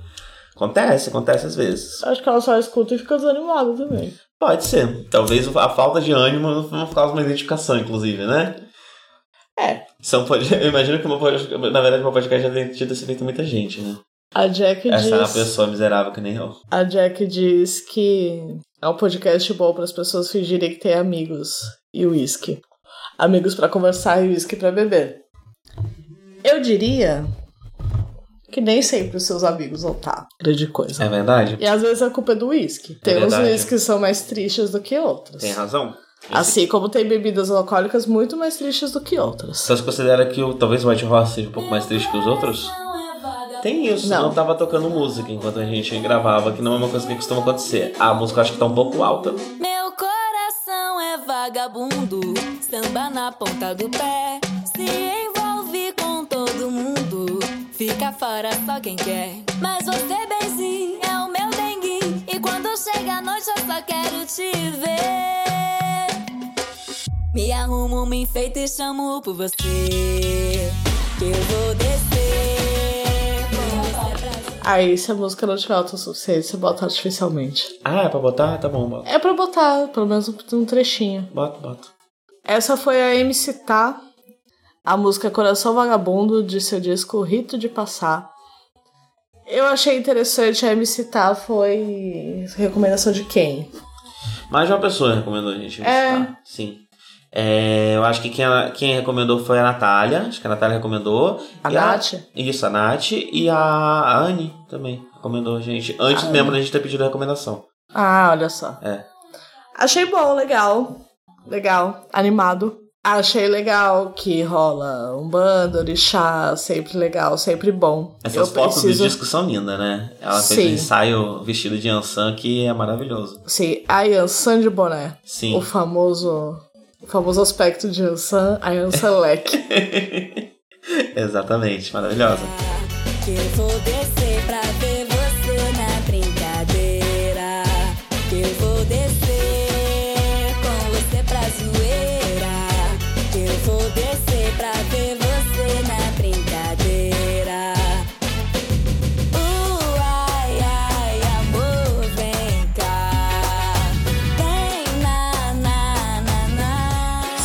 Acontece, acontece às vezes. Acho que ela só escuta e fica desanimada também. Pode ser. Talvez a falta de ânimo não cause uma identificação, inclusive, né? É. São. Eu imagino que pod... na verdade meu podcast já tido esse efeito muita gente, né? A Jack Essa diz. é uma pessoa miserável que nem eu. A Jack diz que é um podcast bom para as pessoas fingirem que têm amigos e uísque. Amigos para conversar e uísque para beber. Eu diria que nem sempre os seus amigos vão estar. Grande coisa. É verdade? E às vezes a culpa é do uísque. Tem uns uísques que são mais tristes do que outros. Tem razão. Assim como tem bebidas alcoólicas muito mais tristes do que outras. Você considera que o, talvez o White Horse seja um pouco mais triste que os outros? Tem isso, Não. não. tava tocando música enquanto a gente gravava, que não é uma coisa que costuma acontecer. A música eu acho que tá um pouco alta. Meu coração é vagabundo, samba na ponta do pé. Se envolve com todo mundo, fica fora só quem quer. Mas você, benzinho, é o meu dengue. E quando chega a noite, eu só quero te ver. Me arrumo, me enfeito e chamo por você. Que eu vou descer Aí, se a música não tiver suficiente, você bota artificialmente. Ah, é pra botar? Tá bom, bota. É pra botar, pelo menos um, trechinho. Bota, bota. Essa foi a MC Tá, a música Coração Vagabundo de seu disco Rito de Passar. Eu achei interessante, a MC Tá foi recomendação de quem? Mais de uma pessoa recomendou a gente É. visitar. Sim. É, eu acho que quem, quem recomendou foi a Natália. Acho que a Natália recomendou. A E Nath? Isso, a Nath. E a Anne também recomendou a gente. Antes A mesmo da gente ter pedido a recomendação. Ah, olha só. É. Achei bom, legal. Legal, animado. Achei legal que rola um bando, orixá, sempre legal, sempre bom. Essas Eu fotos preciso- do disco são lindas, né? Ela fez um Sim. ensaio vestido de Ansan que é maravilhoso. Sim, a Yansan de boné. Sim. O famoso, o famoso aspecto de Yansan, a Yansan leque. Exatamente, maravilhosa. Que eu vou descer pra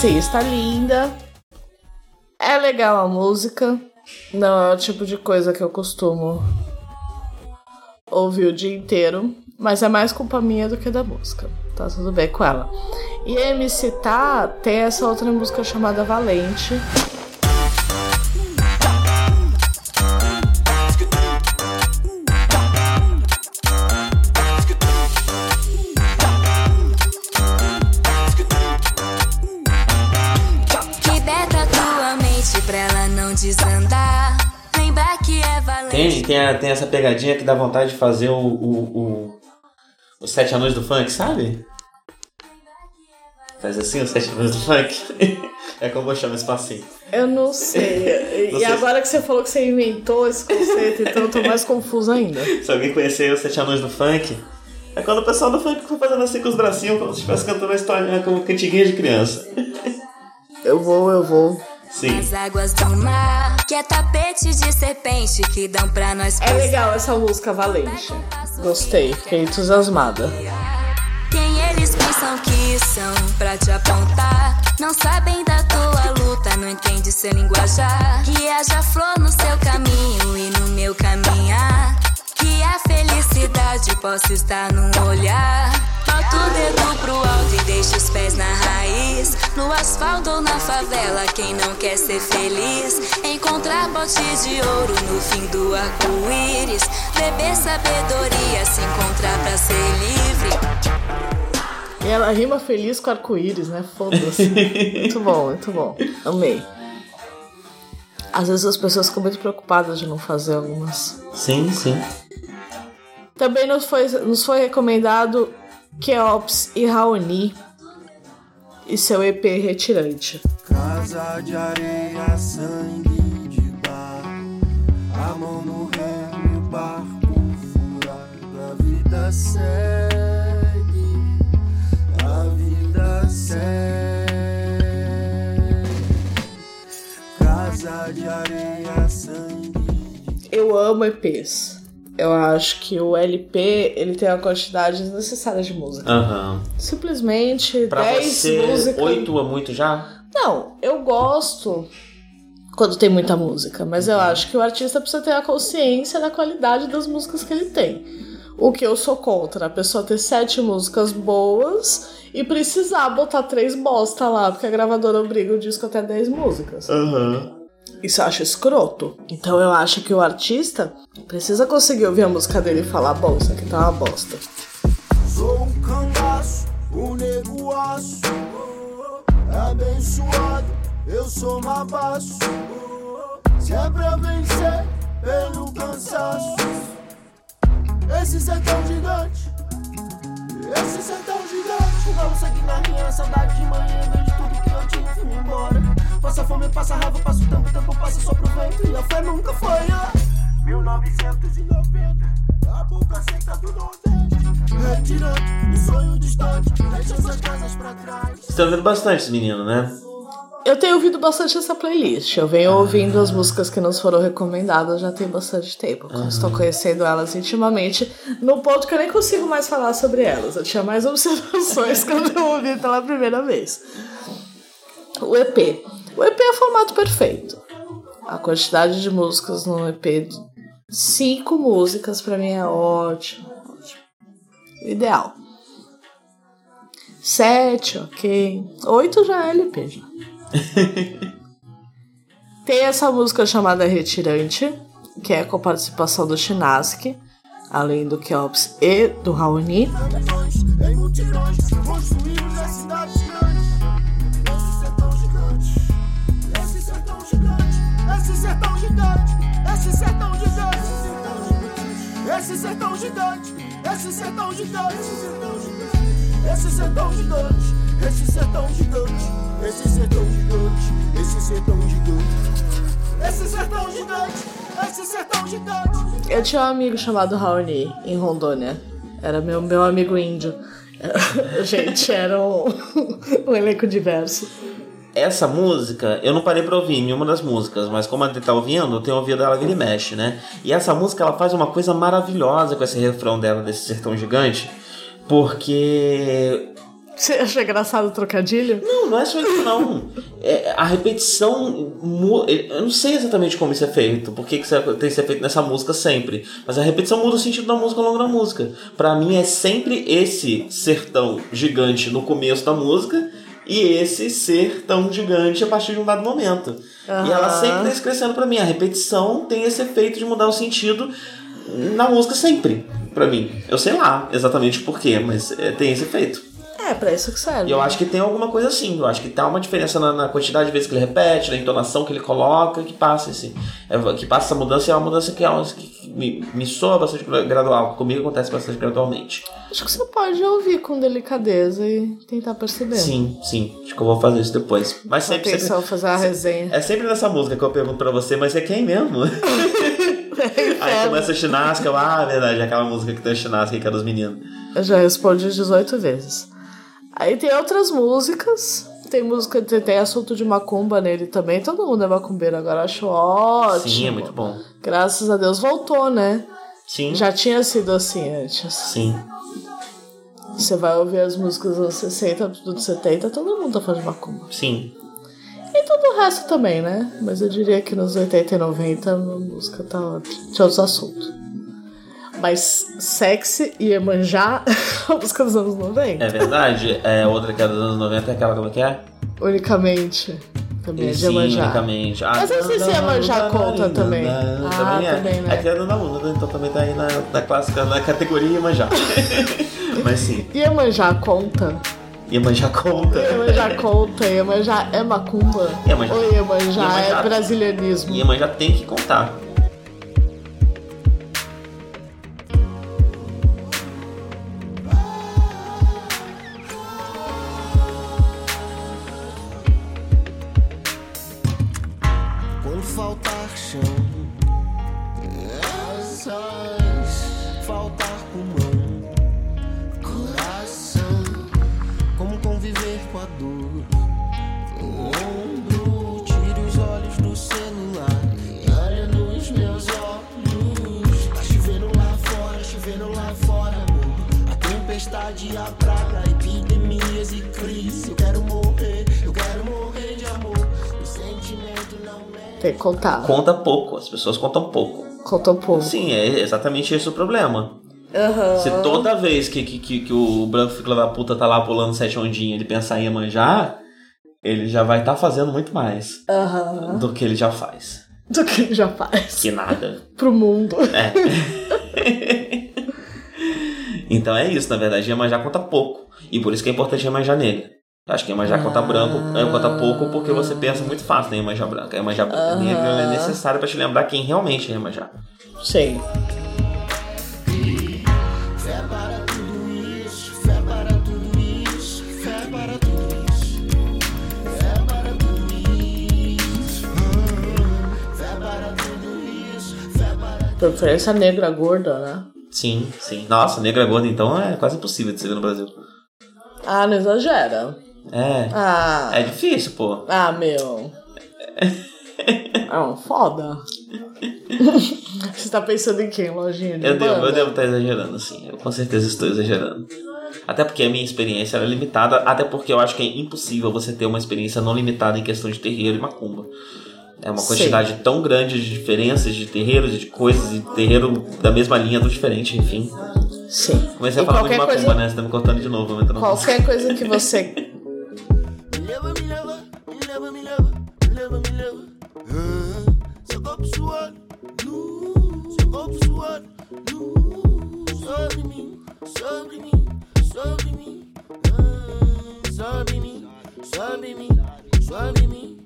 na. Sim, está linda. É legal a música. Não é o tipo de coisa que eu costumo ouvir o dia inteiro. Mas é mais culpa minha do que da música. Tá tudo bem com ela. E MC Tá tem essa outra música chamada Valente. Tem, tem, a- tem essa pegadinha que dá vontade de fazer o, o, o, os Sete Anões do Funk, sabe? Faz assim os Sete Anões do Funk. é como eu chamo esse passinho. Eu não sei. Não e sei. agora que você falou que você inventou esse conceito, então eu tô mais confusa ainda. Se alguém conhecer os Sete Anões do Funk, é quando o pessoal do funk fica fazendo assim com os bracinhos, como se estivesse cantando uma historinha com cantiguinha de criança. Eu vou, eu vou. Sim. As águas do mar, que é tapete de serpente que dão pra nós É legal essa música Valente. Gostei, fiquei entusiasmada. Quem eles pensam que são pra te apontar? Não sabem da tua luta, não entende seu linguajar. Que haja flor no seu caminho e no meu caminhar. Que a felicidade possa estar num olhar. Bota o dedo pro alto e deixa os pés na raiz. No asfalto ou na favela, quem não quer ser feliz? Encontrar bote de ouro no fim do arco-íris. Beber sabedoria, se encontrar pra ser livre. E ela rima feliz com arco-íris, né? Foda-se. muito bom, muito bom. Amei. Às vezes as pessoas ficam muito preocupadas de não fazer algumas. Sim, sim. Também nos foi, nos foi recomendado Keops e Raoni e seu EP Retirante. Casa de areia, sangue de barro, a mão no remo, barco furado, a vida segue, a vida segue. Casa de areia, sangue de Eu amo EPs. Eu acho que o LP ele tem a quantidade necessária de música. Aham. Simplesmente Pra 10 você, músicas. oito é muito já? Não, eu gosto quando tem muita música, mas eu acho que o artista precisa ter a consciência da qualidade das músicas que ele tem. O que eu sou contra, a pessoa ter sete músicas boas e precisar botar três bosta lá, porque a gravadora obriga o disco até 10 músicas. Aham. Isso eu acho escroto. Então eu acho que o artista precisa conseguir ouvir a música dele e falar: bom, isso aqui tá uma bosta. Sou um cangaço, um nego aço Abençoado, eu sou mabaço Se é pra vencer, pelo cansaço. Esse sertão gigante, esse sertão gigante. Vamos seguir na minha saudade de manhã, vejo tudo que eu tinha fui embora. Passa fome, passa raiva, passa o tempo, o tempo passa só pro vento. E a fé nunca foi a 1990, a boca seca do Nordeste. Retirante, um sonho distante, deixa essas casas pra trás. Você tá ouvindo bastante esse menino, né? Eu tenho ouvido bastante essa playlist. Eu venho ouvindo as músicas que nos foram recomendadas já tem bastante tempo. Estou conhecendo elas intimamente, no ponto que eu nem consigo mais falar sobre elas. Eu tinha mais observações quando eu ouvi pela primeira vez. O EP. O EP é o formato perfeito. A quantidade de músicas no EP, cinco músicas, pra mim é ótimo. ótimo. Ideal. Sete, ok. Oito já é LP já. Tem essa música chamada Retirante, que é com a participação do Chinaski, além do Keops e do Raoni. Esse sertão gigante, esse sertão gigante, esse sertão gigante, esse sertão gigante, esse sertão gigante, esse sertão gigante, esse sertão gigante, esse sertão gigante. Eu tinha um amigo chamado Raoni, em Rondônia. Era meu, meu amigo índio. Gente, era um, um elenco diverso. Essa música, eu não parei pra ouvir nenhuma das músicas, mas como a gente tá ouvindo, eu tenho ouvido ela vira e mexe, né? E essa música, ela faz uma coisa maravilhosa com esse refrão dela, desse sertão gigante, porque Você acha engraçado o trocadilho? Não, não é só isso não. É, a repetição. mu- Eu não sei exatamente como isso é feito, por que isso é- tem que ser feito nessa música sempre. Mas a repetição muda o sentido da música ao longo da música. Pra mim é sempre esse sertão gigante no começo da música e esse ser tão gigante a partir de um dado momento. E ela sempre tá crescendo pra mim. A repetição tem esse efeito de mudar o sentido na música sempre, pra mim. Eu sei lá exatamente porquê, mas é, tem esse efeito. É, pra isso que serve. E eu acho que tem alguma coisa assim. Eu acho que tá uma diferença na, na quantidade de vezes que ele repete, na entonação que ele coloca, que passa esse. é, que passa essa mudança e é uma mudança que, é uma, que, me, me soa bastante gradual. Comigo acontece bastante gradualmente. Acho que você pode ouvir com delicadeza e tentar perceber. Sim, sim. Acho que eu vou fazer isso depois. Mas sempre, sempre. atenção, fazer a resenha. É sempre nessa música que eu pergunto pra você, mas é quem mesmo? Aí começa a chinasca, eu, ah, é verdade, é aquela música que tem a chinasca que é dos meninos. Eu já respondi 18 vezes. Aí tem outras músicas. Tem música, tem, tem assunto de macumba nele também. Todo mundo é macumbeiro agora, acho ótimo. Sim, é muito bom. Graças a Deus voltou, né? Sim. Já tinha sido assim antes. Sim. Você vai ouvir as músicas dos anos 60, dos 70, todo mundo tá falando de macumba. Sim. E todo o resto também, né? Mas eu diria que nos 80 e 90 a música tá tinha outros assuntos. Mas sexy e Emanjá, a música dos anos 90. É verdade. É, outra que é dos anos 90 é aquela como é que é? Unicamente. Também é de Sim, Emanjá. unicamente. Ah, Mas eu não sei se Iemanjá conta também. Ah, também é. também, né? É que é da Luna, então também tá aí na, na clássica, na categoria Iemanjá. Mas sim, Iemanjá conta. Iemanjá conta. Iemanjá conta. Iemanjá é macumba. Iemanjá- Ou Iemanjá, Iemanjá- é brasilianismo. Iemanjá tem que contar. A praga, epidemias e crise. Eu quero morrer, eu quero morrer de amor. O sentimento não é. Tem que contar. Conta pouco, as pessoas contam pouco. Conta um pouco. Sim, é exatamente esse o problema. Aham. Se toda vez que, que, que, que o branco fica da puta tá lá pulando sete ondinhas ele pensar em Iemanjá, ele já vai estar fazendo muito mais Aham. do que ele já faz. Do que ele já faz. Que nada. Pro mundo. É. Então é isso, na verdade, é Iemanjá conta pouco. E por isso que é importante é Iemanjá negra. Acho que é Iemanjá ah. conta branco, conta pouco porque você pensa muito fácil né, em né, Iemanjá branca. Iemanjá ah. negra é necessário para te lembrar quem realmente é Iemanjá. Sei. Então, Preferência negra gorda, né? Sim, sim. Nossa, negra gorda então é quase impossível de se ver no Brasil. Ah, não exagera. É. Ah. É difícil, pô. Ah, meu. É um foda. Você tá pensando em quem? Lojinha de Eu devo, eu banda? devo estar exagerando, sim. Eu com certeza estou exagerando. Até porque a minha experiência era limitada, até porque eu acho que é impossível você ter uma experiência não limitada em questão de terreiro e macumba. É uma quantidade Sei. tão grande de diferenças, de terreiros, de coisas, e terreiro da mesma linha, do diferente, enfim. Sim. Comecei a e falar muito macumba, coisa... né? Você tá me cortando de novo. Qualquer coisa que você... Sobre mim, sobre mim, sobre mim.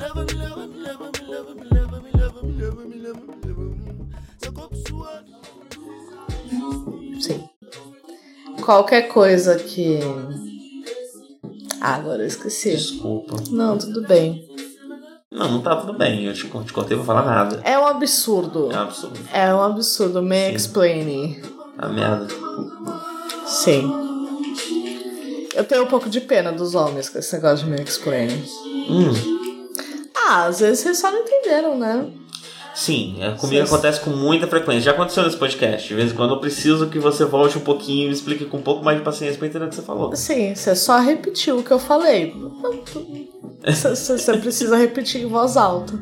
Ah, sobre mim, sobre mim, sobre mim. Ah, Me leva, me leva, me leva, me leva, me leva, me leva, me leva, me leva, me leva. Seu corpo suado. Sim. Qualquer coisa que. Ah, agora eu esqueci. Desculpa. Não, tudo bem. Não, não tá tudo bem. Eu te, te cortei pra falar nada. É um absurdo. É um absurdo. É um absurdo. Me explain. A merda. Sim. Eu tenho um pouco de pena dos homens com esse negócio de me explain. Hum. Ah, às vezes vocês só não entenderam, né? Sim, é, comigo Sim. acontece com muita frequência. Já aconteceu nesse podcast. De vez em quando eu preciso que você volte um pouquinho e me explique com um pouco mais de paciência pra entender o que você falou. Sim, você só repetiu o que eu falei. Você precisa repetir em voz alta.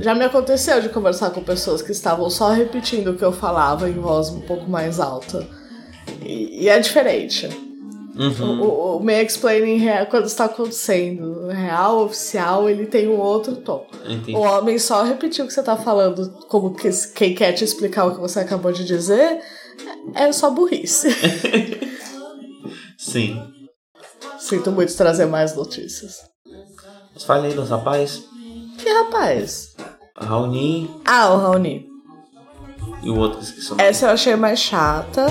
Já me aconteceu de conversar com pessoas que estavam só repetindo o que eu falava em voz um pouco mais alta. E, e é diferente. Uhum. O, o, o me explaining real, quando está acontecendo, real, oficial, ele tem um outro tom. Entendi. O homem só repetiu o que você tá falando, como que quem quer te explicar o que você acabou de dizer, é só burrice. Sim. Sinto muito trazer mais notícias. Mas fale aí dos rapazes. Que rapaz? Raoni Ah, o Raoni. e o outro que esqueci. Essa eu achei mais chata.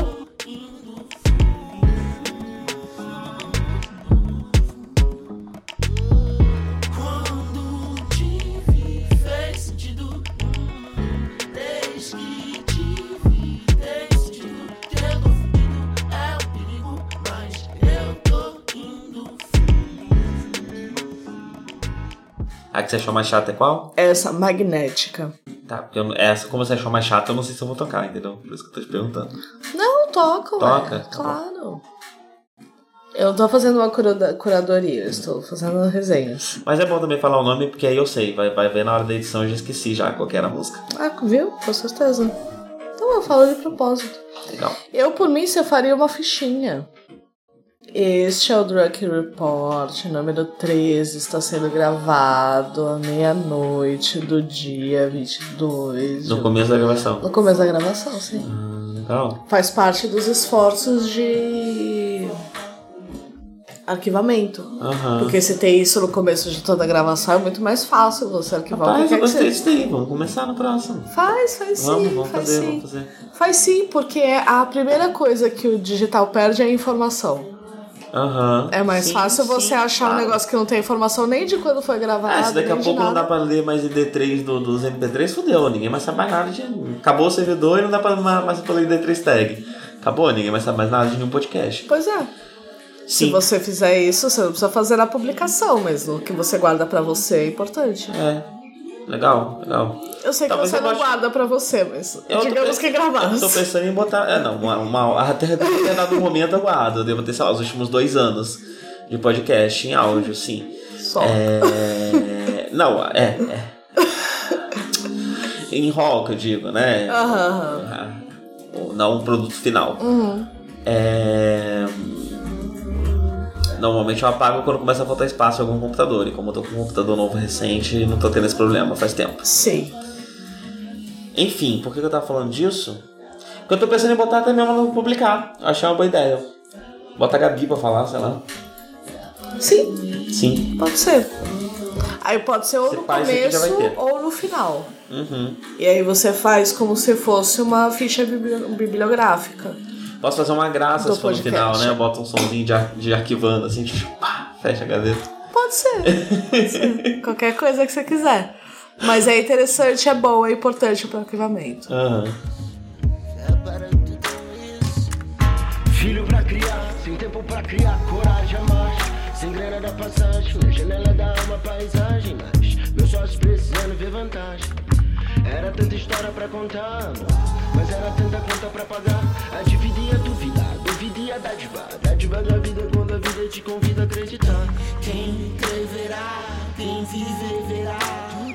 A que você achou mais chata é qual? Essa magnética. Tá, porque eu- essa, como você achou mais chata, eu não sei se eu vou tocar, entendeu? Por isso que eu tô te perguntando. Não, toca, Toca? ué. Claro. Eu tô fazendo uma cura- curadoria, eu estou fazendo resenhas. Mas é bom também falar o nome, porque aí eu sei. Vai, vai ver na hora da edição, eu já esqueci já qual que era a música. Ah, viu? Com certeza. Então eu falo de propósito. Legal. Eu, por mim, você faria uma fichinha. Este é o Drunk Report, número 13, está sendo gravado à meia-noite do dia 22. No de- começo da gravação. No começo da gravação, sim. Hum, legal. Faz parte dos esforços de arquivamento. Porque se tem isso no começo de toda a gravação, é muito mais fácil você arquivar o Rapaz, que eu gostei disso daí. Vamos começar no próximo. Faz, faz sim, Vamos, vamos faz fazer, sim. vamos fazer. Faz sim, porque a primeira coisa que o digital perde é a informação. Aham. É mais Sim, fácil sim, você achar um claro. negócio que não tem informação nem de quando foi gravado. Ah, se daqui a pouco não dá pra ler mais ID3 do, dos MP3, fudeu. Ninguém mais sabe mais nada de. Acabou o servidor e não dá pra mais, pra ler ID3 tag. Acabou, ninguém mais sabe mais nada de nenhum podcast. Pois é. Se Sim. você fizer isso, você não precisa fazer na publicação, mas o que você guarda pra você é importante. É. Legal, legal. Eu sei que Talvez você eu não guarda pra você, mas Eu digamos que gravasse. Eu tô pensando em botar. É, não, uma, uma, até determinado momento eu guardo. Eu devo ter, sei lá, os últimos dois anos de podcast em áudio, sim. Só. É. Não, é, é. Em rock, eu digo, né? Aham. Ah, Não um produto final. Uhum. É... Normalmente eu apago quando começa a faltar espaço em algum computador. E como eu tô com um computador novo recente, não tô tendo esse problema faz tempo. Sim. Enfim, por que eu tava falando disso? Porque eu tô pensando em botar até mesmo no publicar. Eu Achei uma boa ideia. Bota a Gabi pra falar, sei lá. Sim, Sim. pode ser. Aí pode ser ou Você no faz, começo ou no final. Uhum. E aí você faz como se fosse uma ficha bibli- bibliográfica. Posso fazer uma graça se for no final, né? Eu boto um somzinho de, ar- de arquivando, assim, tipo, pá, fecha a gaveta. Pode ser. Pode ser. Qualquer coisa que você quiser. Mas é interessante, é bom, é importante pro arquivamento. Aham. Filho pra criar, sem tempo pra criar, coragem a mais. Sem grana da passagem, na janela da alma, paisagem. Mas meus sócios precisando ver vantagem. Era tanta história pra contar, mas era tanta conta pra pagar. A dividir a duvidar, duvidar a dádiva. Dádiva da vida quando a vida te convida a acreditar. Quem crer verá, quem viver verá.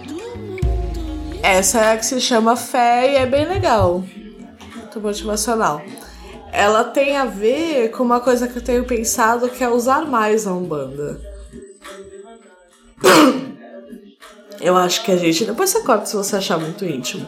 Todo mundo Essa é a que se chama Fé e é bem legal. Muito motivacional. Ela tem a ver com uma coisa que eu tenho pensado que é usar mais a Umbanda. Eu acho que a gente. Depois você corta se você achar muito íntimo.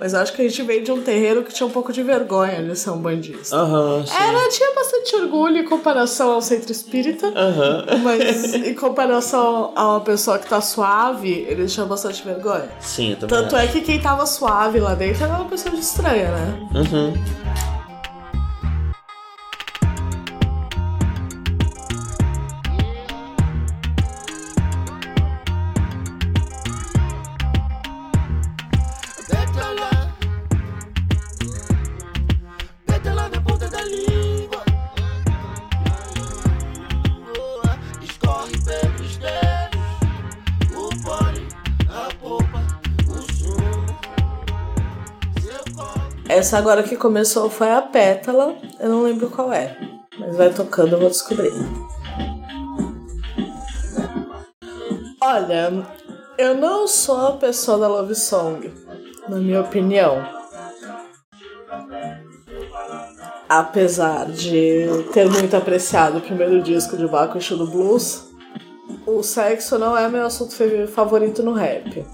Mas eu acho que a gente veio de um terreiro que tinha um pouco de vergonha de ser um bandista. Aham, sim. Ela tinha bastante orgulho em comparação ao centro espírita. Aham. Mas em comparação a uma pessoa que tá suave, eles tinham bastante vergonha. Sim, eu também Tanto acho. é que quem tava suave lá dentro era uma pessoa estranha, né? Uhum. Essa agora que começou foi a pétala, eu não lembro qual é. Mas vai tocando, eu vou descobrir. Olha, eu não sou a pessoa da Love Song, na minha opinião. Apesar de ter muito apreciado o primeiro disco de Baco e do Blues, o sexo não é meu assunto favorito no rap.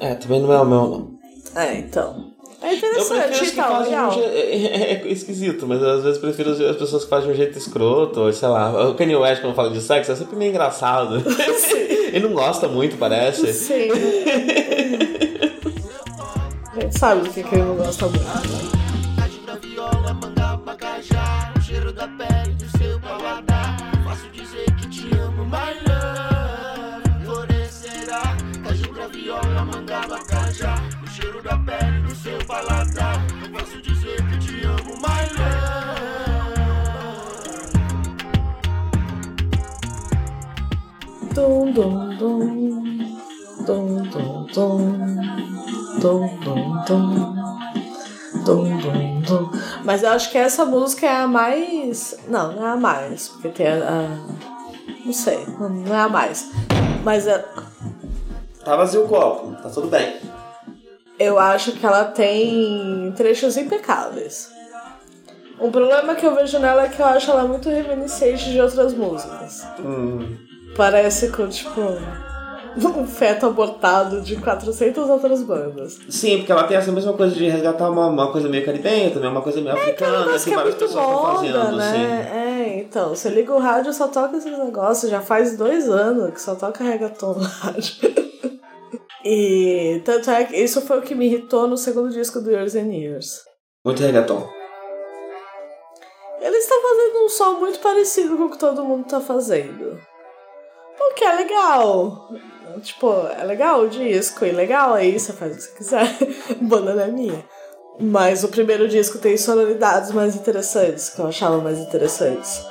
É, também não é o meu, não. É, então. É Eu prefiro interessante, as que fazem de legal. um jeito. É, é esquisito, mas às vezes prefiro as as pessoas que fazem de um jeito escroto, ou sei lá. O Kanye West, quando fala de sexo, é sempre meio engraçado. Ele não gosta muito, parece. Sim. A gente sabe do que, que ele não gosta muito. Abacajá O cheiro da pele do seu paladar Faço dizer que te amo, my love Florescerá Rádio pra viola, manga abacajá O cheiro da pele seu paladar Faço dizer que te amo, my love Dum, dum, dum. Dum, dum, dum. Dum, dum, dum. Dum, dum, dum. Mas eu acho que essa música é a mais. Não, não é a mais. Porque tem a. a- Não sei, não não é a mais. Mas é- Tá vazio o copo, tá tudo bem. Eu acho que ela tem trechos impecáveis. Um problema que eu vejo nela é que eu acho ela muito reminiscente de outras músicas. Parece com, tipo, um feto abortado de 400 outras bandas. Sim, porque ela tem essa mesma coisa de resgatar uma, uma coisa meio caribenha também, uma coisa meio africana, Mas que é várias muito pessoas moda, fazendo, né? assim. É, então, você liga o rádio só toca esses negócios. Já faz dois anos que só toca reggaeton no rádio. E tanto é que isso foi o que me irritou no segundo disco do Years and Years. Muito reggaeton. Eles estão fazendo um som muito parecido com o que todo mundo tá fazendo. O que é legal. Tipo, é legal o disco, e legal aí, você faz o que você quiser. Banda não é minha. Mas o primeiro disco tem sonoridades mais interessantes, que eu achava mais interessantes.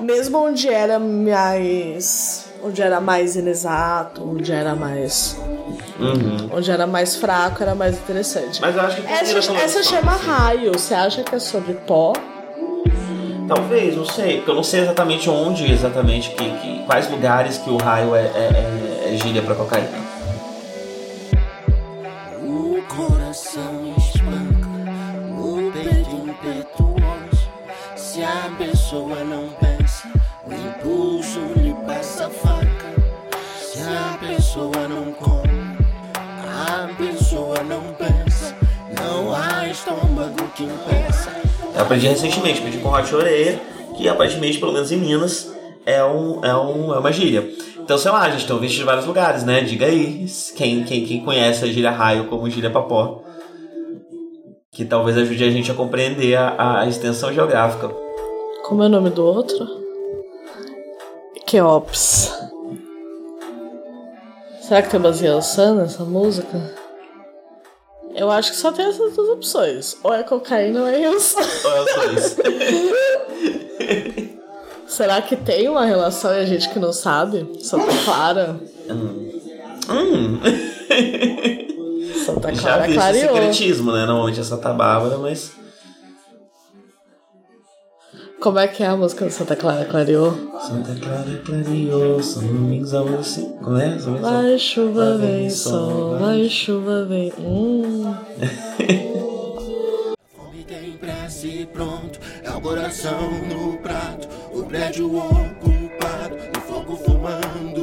Mesmo onde era mais. Onde era mais inexato, onde era mais. Onde era mais fraco, era mais interessante. Mas eu acho que Essa, essa chama assim. raio. Você acha que é sobre pó? Talvez, não sei, porque eu não sei exatamente onde, exatamente, que, que- quais lugares que o raio é, é, é, é gíria pra cocaína. O coração espanca, o peito impetuoso. Se a pessoa não pensa, o impulso lhe passa a faca. Se a pessoa não come, a pessoa não pensa. Não há estômago que impeça. Eu aprendi recentemente, pedi com Hot Orelha que aparentemente, pelo menos em Minas, é, um, é, um, é uma gíria. Então, sei lá, a gente tem ouvintes de vários lugares, né? Diga aí quem, quem, quem conhece a gíria raio como gíria papó. Que talvez ajude a gente a compreender a, a extensão geográfica. Como é o nome do outro? Keops. Será que tem baseação nessa música? Eu acho que só tem essas duas opções. Ou é cocaína ou é isso. Ou é dois. Será que tem uma relação e a gente que não sabe? Santa Clara. hum. Santa Já Clara vi esse clareou. secretismo, né? Normalmente é Santa Bárbara, mas. Como é que é a música do Santa Clara clareou? Santa Clara clareou, São Domingos amanheceu. Como é? São Domingos Vai chuva, vem sol, vai chuva, vem. Hum. Fome tem prece pronto, é o coração no prato, o prédio ocupado, e fogo fumando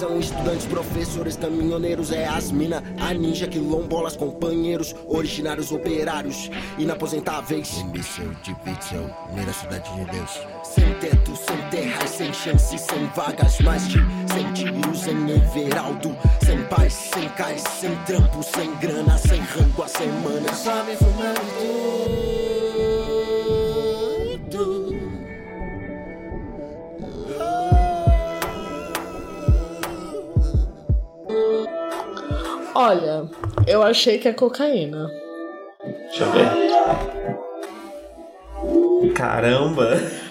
São estudantes, professores, caminhoneiros, é as mina, a ninja, quilombolas, companheiros, originários, operários, inaposentáveis. Imbecil de Witzel, primeira cidade de Deus. Sem teto, sem terra, sem chance, sem vagas, mais de sem tiros em Everaldo. Sem paz, sem cais, sem trampo, sem grana, sem rango a semana. Só me fumando Olha, eu achei que é cocaína. Deixa eu ver. Caramba!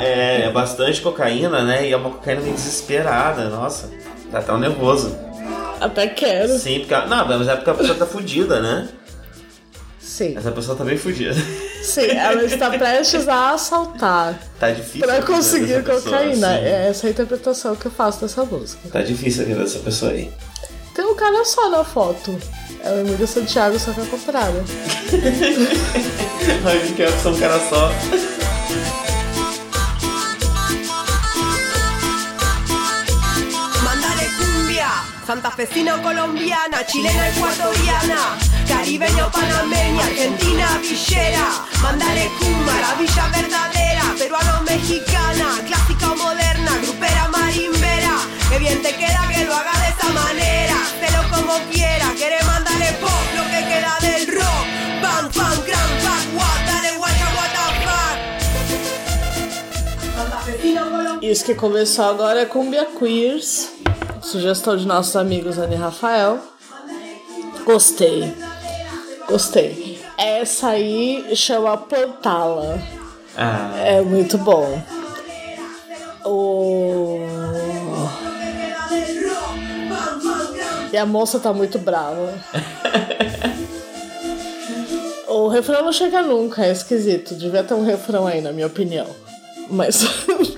É, é bastante cocaína, né? E é uma cocaína meio desesperada, nossa. Tá tão nervoso. Até quero. Sim, porque. Não, mas é porque a pessoa tá fudida, né? Sim. Essa pessoa tá bem fudida. Sim, ela está prestes a assaltar Tá difícil. pra conseguir pessoa, cocaína. sim. É essa a interpretação que eu faço dessa música. Tá difícil a vida dessa pessoa aí. Tem um cara só na foto. É o Emílio Santiago, só que ao contrário. Ai, que quero ser um cara só. Mándale cumbia, santafesina o colombiana, chilena ecuatoriana, caribeña o panameña, argentina villera. Mándale cumbia, maravilla verdadera, que começou agora é Cumbia Queers. Sugestão de nossos amigos Ana e Rafael. Gostei. Gostei. Essa aí chama Plantala. Ah, É muito bom. O... E a moça tá muito brava. o refrão não chega nunca, é esquisito. Devia ter um refrão aí, na minha opinião. Mas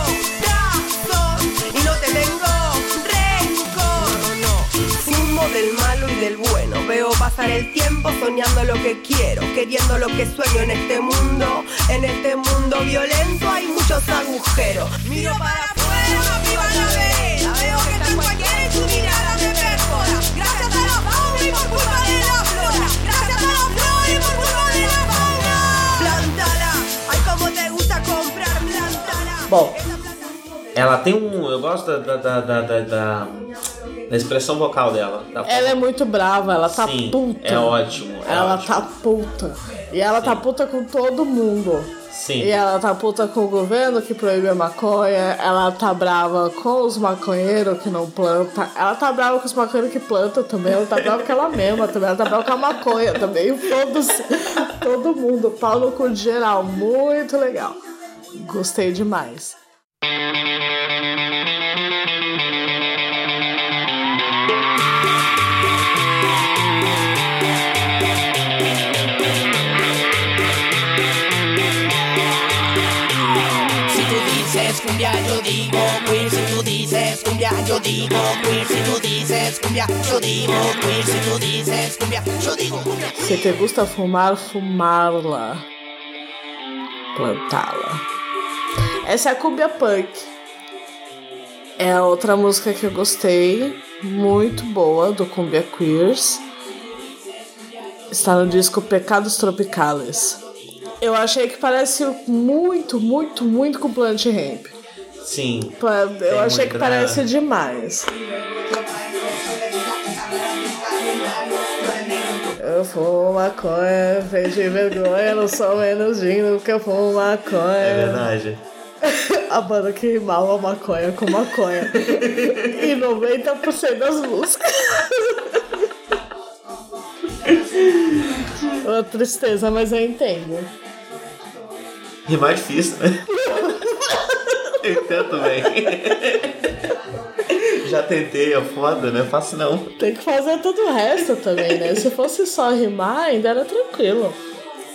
pasar el tiempo soñando lo que quiero, queriendo lo que sueño en este mundo. En este mundo violento hay muchos agujeros. Miro para afuera, viva la vereda. Veo que está en cualquiera y tu mirada me perfora. Gracias a la fauna y por culpa de la flora. Gracias a la flor y por culpa de la fauna. Plantala, ay como te gusta comprar, plantala. Bom, ela tem um. Eu gosto da, da, da, da, da, da expressão vocal dela. Ela é muito brava, ela tá Sim, puta. é ótimo. é Ela ótimo. tá puta. E ela tá puta com todo mundo. Sim. E ela tá puta com o governo que proíbe a maconha. Ela tá brava com os maconheiros que não plantam. Ela tá brava com os maconheiros que plantam também. Ela tá brava com ela mesma também. Ela tá brava com a maconha também. Foda-se. Todo mundo. Pau no cu de geral. Muito legal. Gostei demais. Si cumbia, yo digo queer. Si tú dices cumbia, yo digo queer. Si tú dices cumbia, yo digo queer. Si tú dices cumbia, yo digo cumbia. Se te gusta fumar, fumá-la. Plantá-la. Essa é a Cumbia Punk. É outra música que eu gostei. Muito boa, do Cumbia Queers. Está no disco Pecados Tropicales. Eu achei que parece muito, muito, muito com Plant Ramp. Sim. Eu achei que parece demais. Eu fumo maconha, vem de vergonha, não sou menos digno que eu fumo maconha. É verdade. A banda que rimava maconha com maconha. e 90% das músicas. Uma tristeza, mas eu entendo. Rimar é difícil, né? Eu tento bem. Já tentei, é foda, não é fácil não. Tem que fazer todo o resto também, né? Se fosse só rimar, ainda era tranquilo.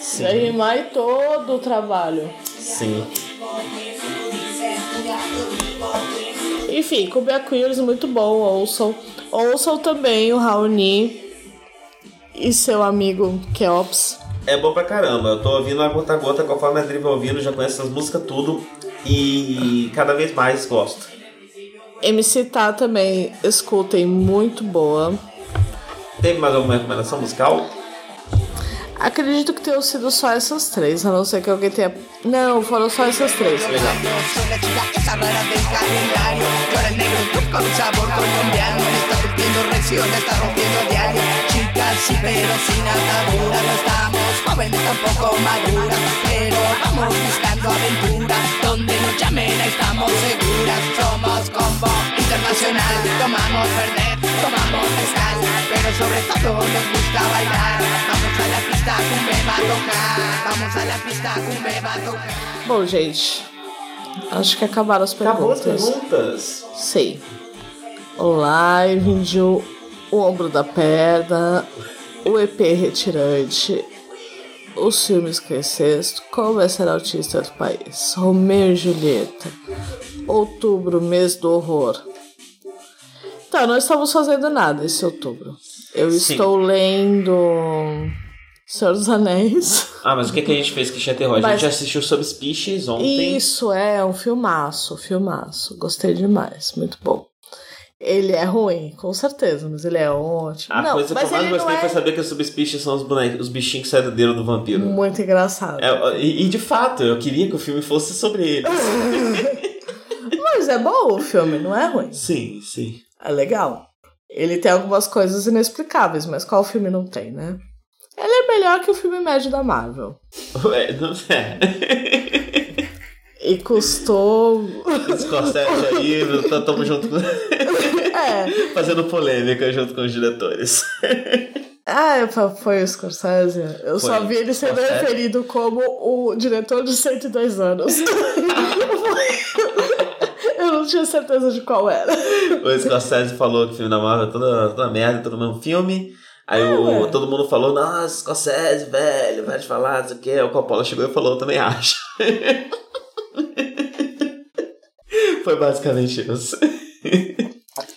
Sim. Rimar e todo o trabalho. Sim. Enfim, Cumbia Queers, muito bom. Ouçam. Ouçam também o Raoni e seu amigo Keops. É bom pra caramba. Eu tô ouvindo a gota a gota, conforme a Adri vai ouvindo, já conheço essas músicas tudo. E cada vez mais gosto. MC Tá também, escutem, muito boa. Teve mais alguma recomendação musical? Acredito que tenham sido só essas três, a não ser que alguém tenha. Não, foram só essas três. Legal. Donde nos llamen, estamos seguras. Somos combo internacional. Tomamos verde, tomamos mezcal. Pero sobre todo nos gusta bailar. Vamos a la pista, cumbe va a tocar. Vamos a la pista, cumbe va a tocar. Bom, gente, acho que acabaram as Acabou as perguntas. perguntas? Sei. O live de o ombro da perna, o EP retirante, os filmes que sexto, como é ser autista do país, Romeu e Julieta, outubro, mês do horror. Então, não estamos fazendo nada esse outubro. Eu Sim. estou lendo Senhor dos Anéis. Ah, mas o que, que a gente fez que tinha terror? A gente assistiu Subspecies ontem. Isso é um filmaço, filmaço. Gostei demais, muito bom. Ele é ruim, com certeza, mas ele é ótimo. A não, coisa que mas eu mais gostei é foi saber que os Subspecies são os, bonecos, os bichinhos que saem do dedo do vampiro. muito engraçado. É, e, e de fato, eu queria que o filme fosse sobre eles. Mas é bom o filme, não é ruim. sim, sim. É legal. Ele tem algumas coisas inexplicáveis, mas qual filme não tem, né? Ele é melhor que o filme médio da Marvel. Ué, não é. E custou. Scorsese aí, tamo junto com... é. fazendo polêmica junto com os diretores. Ah, é, foi- o Scorsese. Eu Foi. só vi ele sendo Scorsese. referido como o diretor de 102 anos. Eu não tinha certeza de qual era. O Scorsese falou que o filme da Marvel é toda, toda merda, todo mesmo filme. Aí o, ué. todo mundo falou, nossa, Scorsese, velho, vai te falar, não sei o que. O Coppola chegou e falou, eu também acho. Foi basicamente isso.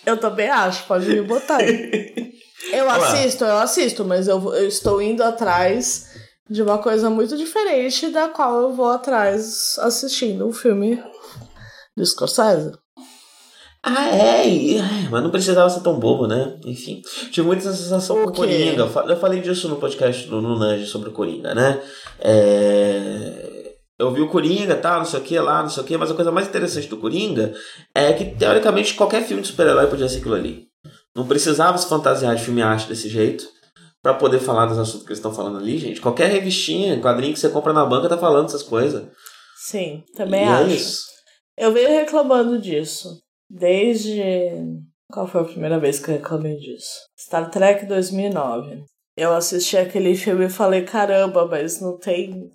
Eu também acho, pode me botar aí. Eu Olha lá. assisto, eu assisto, mas eu, eu estou indo atrás de uma coisa muito diferente da qual eu vou atrás assistindo um filme do Scorsese. Ah, é, e- é, mas não precisava ser tão bobo, né? Enfim, tive muita sensação com? Coringa. Eu falei disso no podcast do no Nudge sobre o Coringa, né? É, Eu vi o Coringa, tá, não sei o que lá, não sei o que, mas a coisa mais interessante do Coringa é que, teoricamente, qualquer filme de super-herói podia ser aquilo ali. Não precisava se fantasiar de filme arte desse jeito. pra poder falar dos assuntos que eles estão falando ali, gente. Qualquer revistinha, quadrinho que você compra na banca tá falando essas coisas. Sim, também E é acho. isso. Eu venho reclamando disso. Desde. Qual foi a primeira vez que eu reclamei disso? Star Trek 2009. Eu assisti aquele filme e falei: caramba, mas não tem.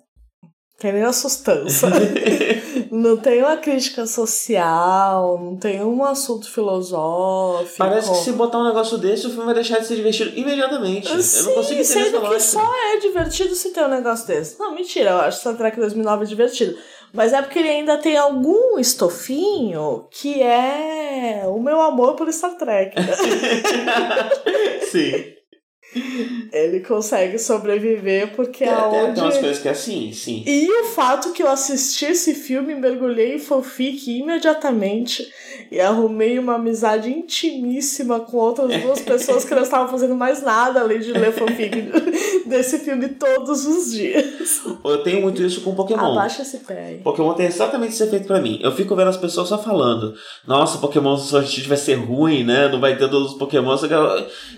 Tem nem a sustância. não tem uma crítica social, não tem um assunto filosófico. Parece que se botar um negócio desse, o filme vai deixar de ser divertido imediatamente. eu não Sim, consigo entender sendo que só é divertido se tem um negócio desse. Não, mentira, eu acho Star Trek 2009 divertido. Mas é porque ele ainda tem algum estofinho que é o meu amor por Star Trek. Sim. Ele consegue sobreviver porque Tem, tem, aonde... tem umas coisas que é assim, sim. E o fato que eu assisti esse filme, mergulhei em fanfic imediatamente e arrumei uma amizade intimíssima com outras duas pessoas que não estavam fazendo mais nada além de ler fanfic desse filme todos os dias. Eu tenho muito isso com Pokémon. Abaixa esse pé aí. Pokémon tem exatamente esse efeito pra mim. Eu fico vendo as pessoas só falando, nossa, Pokémon Sword vai ser ruim, né? Não vai ter todos os Pokémon.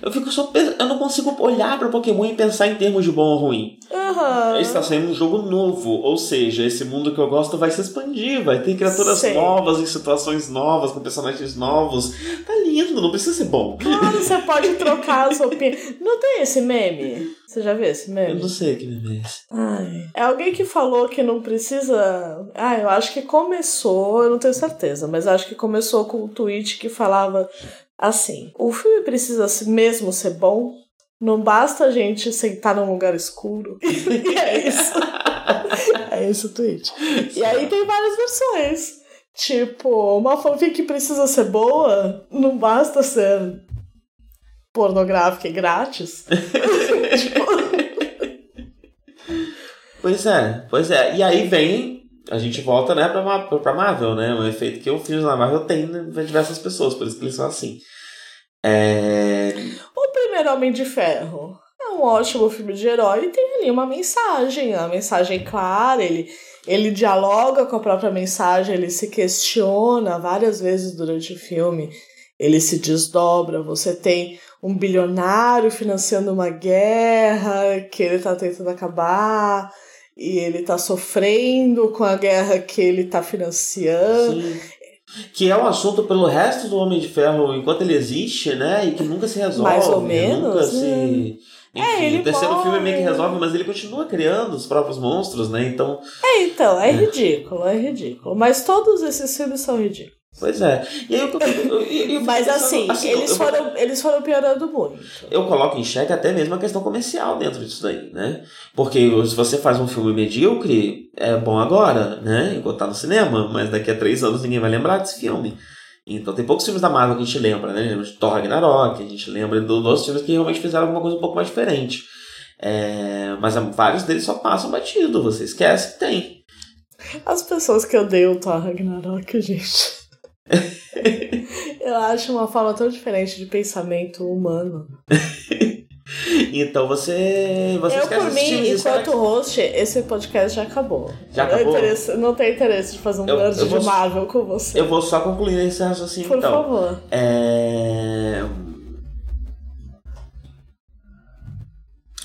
Eu, fico só Eu não consigo olhar pra Pokémon e pensar em termos de bom ou ruim. Aham. Está saindo um jogo novo, ou seja, esse mundo que eu gosto vai se expandir, vai ter criaturas Sei. novas em situações novas, com personagens novos. Tá lindo, não precisa ser bom. Claro, você pode trocar as roupinhas. Não tem esse meme? Você já viu esse Eu meme? não sei que meme é esse. Ai. É alguém que falou que não precisa. Ah, eu acho que começou, eu não tenho certeza, mas acho que começou com um tweet que falava assim: o filme precisa mesmo ser bom. Não basta a gente sentar num lugar escuro. e é isso. É esse o tweet. E aí tem várias versões. Tipo, uma fanfic precisa ser boa, não basta ser pornográfica e grátis. Pois é, pois é. E aí vem. A gente volta, né, pra, pra Marvel, né? Um efeito que o filme da Marvel tem em diversas pessoas, por isso que eles são assim. É. Primeiro Homem de Ferro é um ótimo filme de herói e tem ali uma mensagem, uma mensagem clara, ele, ele dialoga com a própria mensagem, ele se questiona várias vezes durante o filme, ele se desdobra, você tem um bilionário financiando uma guerra que ele tá tentando acabar e ele tá sofrendo com a guerra que ele tá financiando. Sim. Que é um assunto pelo resto do Homem de Ferro enquanto ele existe, né? E que nunca se resolve. Mais ou Nunca menos, se. né? Enfim, É, ele o terceiro filme meio que morre. resolve, mas ele continua criando os próprios monstros, né? Então, É, então, é ridículo, é ridículo. Mas todos esses filmes são ridículos. Pois é. E aí eu, eu, eu, eu Mas pensando, assim, eu- eles, foram, eles foram piorando muito. eu coloco em xeque até mesmo a questão comercial dentro disso daí, né? Porque se você faz um filme medíocre, é bom agora, né? Enquanto tá no cinema, mas daqui a três anos ninguém vai lembrar desse filme. Então tem poucos filmes da Marvel que a gente lembra, né? A gente lembra de Thor Ragnarok, a gente lembra do- dos filmes que realmente fizeram alguma coisa um pouco mais diferente. É, mas vários deles só passam batido, você esquece que tem. As pessoas que odeiam Thor Ragnarok, gente. Eu acho uma forma tão diferente de pensamento humano. Então você. você eu, por mim, enquanto host, esse podcast já acabou. Já acabou? Não tem interesse de fazer um Eu- nerd eu vou- de Marvel com você. Eu vou só concluir esse raciocínio Por então. favor. É...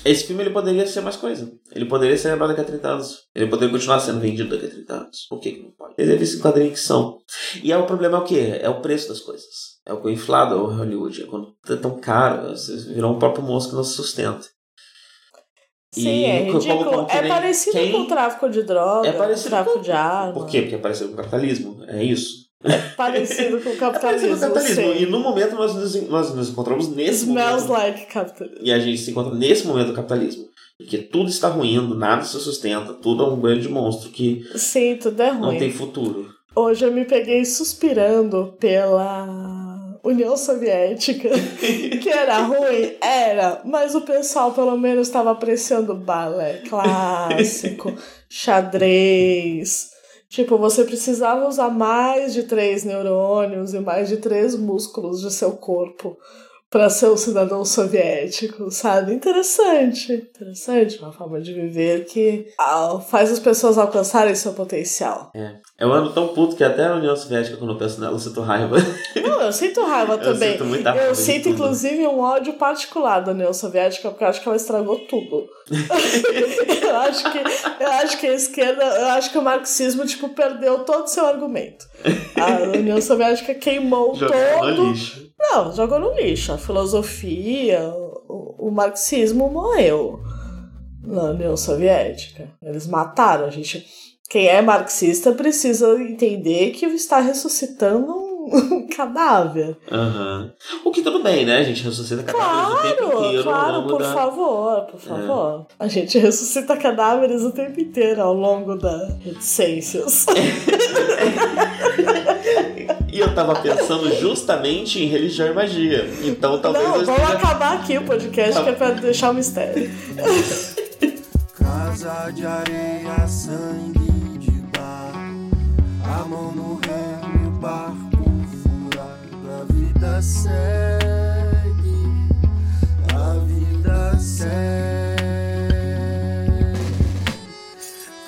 Esse filme ele poderia ser mais coisa. Ele poderia ser lembrado daqui a 30 anos. Ele poderia continuar sendo vendido daqui a 30 anos. Por que, que não pode? Ele visto em quadrinhos que são. E aí o problema é o quê? É o preço das coisas. É o que inflado o Hollywood. É quando é tão caro, você virou um próprio monstro que não se sustenta. Sim, é como- ridículo. como é parecido quem- com o tráfico de droga, É parecido tráfico com- de arma. Por quê? Porque é parecido com o capitalismo. É isso. Parecido com o É parecido capitalismo. com o capitalismo. sim. E no momento nós nos, nós nos encontramos nesse Smells momento. like capitalism. E a gente se encontra nesse momento do capitalismo. Porque tudo está ruindo, nada se sustenta, tudo é um grande monstro que Sim, tudo é não ruim. tem futuro. Hoje eu me peguei suspirando pela União Soviética, que era ruim, era, mas o pessoal pelo menos estava apreciando balé clássico, xadrez. Tipo, você precisava usar mais de três neurônios e mais de três músculos de seu corpo para ser um cidadão soviético, sabe? Interessante, interessante, uma forma de viver que ah, faz as pessoas alcançarem seu potencial. É. Eu ando tão puto que até a União Soviética, quando eu penso nela, eu sinto raiva. Não, eu sinto raiva Eu também. sinto muita raiva Eu sinto, inclusive, um ódio particular da União Soviética, porque eu acho que ela estragou tudo. eu, acho que, eu acho que a esquerda, eu acho que o marxismo, tipo, perdeu todo o seu argumento. A União Soviética queimou Jogou todo. lixo. Não, jogou no lixo. A filosofia, o, o marxismo morreu na União Soviética. Eles mataram. A gente, quem é marxista precisa entender que está ressuscitando um cadáver. Aham. O que tudo bem, né? A gente ressuscita cadáveres o tempo Claro, inteiro. claro, por da... favor, por favor. A gente ressuscita cadáveres o tempo inteiro ao longo das reticências. E eu tava pensando justamente em religião e magia. Então talvez Não, eu vamos esteja... acabar aqui o podcast que é pra deixar o mistério. Casa de areia, sangue de bar. A mão no remo, o barco furado. A vida segue, a vida segue.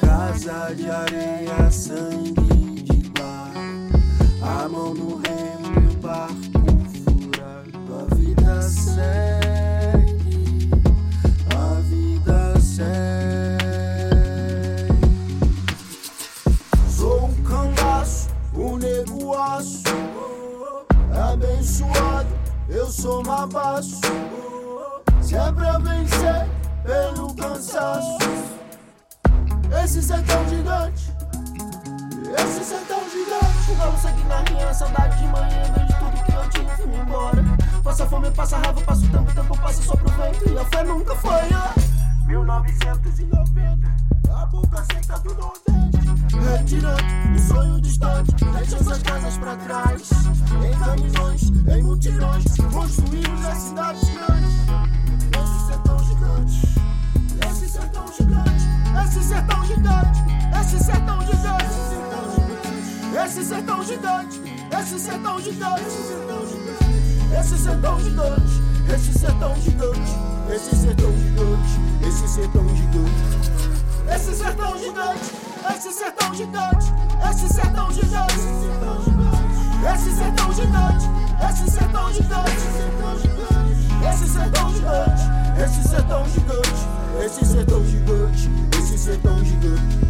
Casa de areia, sangue. A mão no remo, e o barco furado. A vida segue. A vida segue. Sou um cangaço, um nego aço. Abençoado, eu sou mabaço. Se é pra vencer pelo cansaço. Esse sertão gigante. Esse sertão seguir na linha, saudade de manhã. Vejo tudo que eu tinha, fui embora. Passa fome, passa raiva, passa o tempo, o tempo passa só pro vento. E a fé nunca foi, ó. 1990, a boca seca do Nordeste. Retirante, um sonho distante, deixa essas casas pra trás. Em caminhões, em mutirões, construímos as cidades grandes. Esse sertão gigante, esse sertão gigante, esse sertão gigante, esse sertão gigante, esse sertão gigante, esse sertão gigante, esse sertão gigante, esse sertão gigante, esse sertão gigante, esse sertão gigante, esse sertão gigante, esse sertão gigante, esse sertão gigante, esse sertão gigante, esse sertão gigante, esse sertão gigante, esse sertão gigante, esse sertão gigante, esse sertão gigante.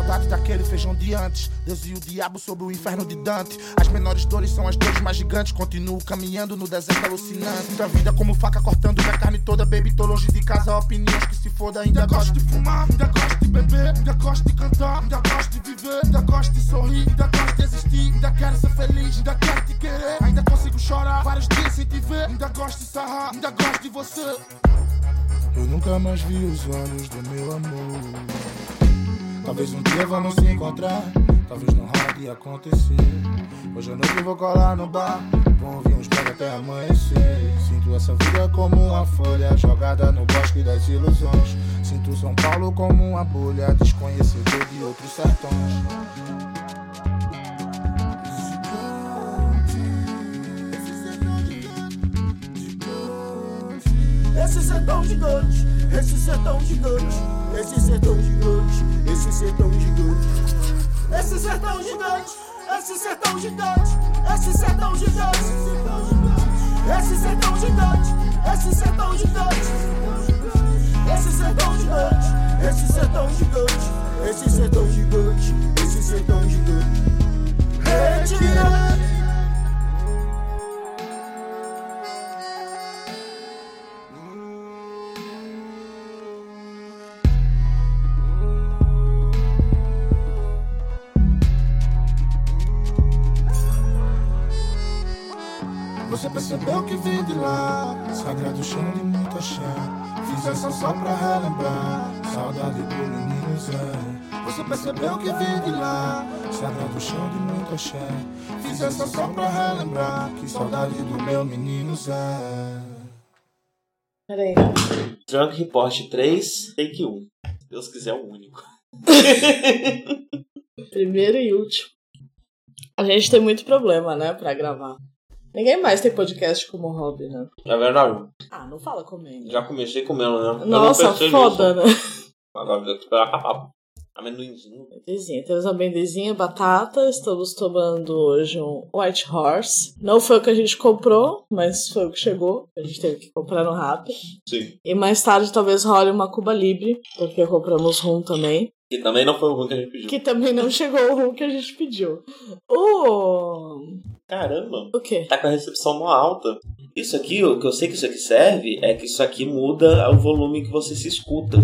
Saudade daquele feijão de antes. Deus e o diabo sobre o inferno de Dante. As menores dores são as dores mais gigantes. Continuo caminhando no deserto alucinante. Da vida como faca cortando minha carne toda. Baby, tô longe de casa. Opiniões que se foda. Ainda gosto de fumar, ainda gosto de beber. Ainda gosto de cantar, ainda gosto de viver. Ainda gosto de sorrir, ainda gosto de existir. Ainda quero ser feliz, ainda quero te querer. Ainda consigo chorar vários dias sem te ver. Ainda gosto de sarrar, ainda gosto de você. Eu nunca mais vi os olhos do meu amor. Talvez um dia vamos se encontrar, talvez não role de acontecer. Hoje à noite vou colar no bar, vou ouvir uns pega até amanhecer. Sinto essa vida como uma folha jogada no bosque das ilusões. Sinto São Paulo como uma bolha, desconhecedor de outros sertões. Esse sertão gigante, esse sertão gigante, esse sertão gigante, esse sertão gigante. Esse sertão gigante, esse sertão gigante, esse sertão gigante. Esse sertão gigante, esse sertão gigante. Esse sertão gigante, esse sertão gigante, esse sertão gigante, esse sertão gigante. Retirante. Percebeu que vim de lá, sagrado chão de muito axé. Fiz essa só pra relembrar, saudade do menino Zé. Você percebeu que vim de lá, sagrado chão de muito axé. Fiz essa só pra relembrar, que saudade do meu menino Zé. Peraí. Drunk Report 3, take 1. Se Deus quiser, o único. Primeiro e último. A gente tem muito problema, né, pra gravar. Ninguém mais tem podcast como hobby, né? É verdade. Ah, não fala comendo. Já comecei comendo, né? Nossa, foda, nisso. né? Agora eu esperar. Amendoinzinho. Amendoizinho. Temos amendoizinho, batata. Estamos tomando hoje um White Horse. Não foi o que a gente comprou, mas foi o que chegou. A gente teve que comprar no Rappi. Sim. E mais tarde talvez role uma Cuba Libre, porque compramos rum também. E também não foi o ruim que a gente pediu. Que também não chegou o rum que a gente pediu. O. Caramba. O quê? Tá com a recepção mó alta. Isso aqui, o que eu sei que isso aqui serve é que isso aqui muda o volume que você se escuta.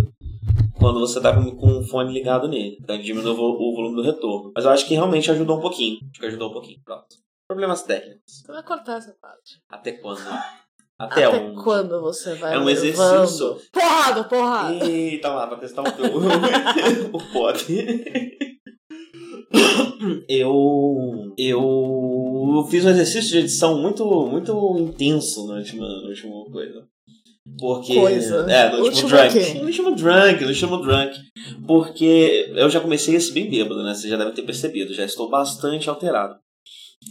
Quando você tá com, com o fone ligado nele. Então diminui o, o volume do retorno. Mas eu acho que realmente ajudou um pouquinho. Acho que ajudou um pouquinho. Pronto. Problemas técnicos. Você vai cortar essa parte. Até quando? Até, Até onde? quando você vai É um levando? exercício. Porrada, porrada. Eita lá, pra testar o teu. o pod. Eu. Eu fiz um exercício de edição muito, muito intenso no último, no último coisa. Porque. Coisa. É, no último Último drunk. No último drunk, no último drunk. Porque eu já comecei esse bem bêbado, né? Você já deve ter percebido. Já estou bastante alterado.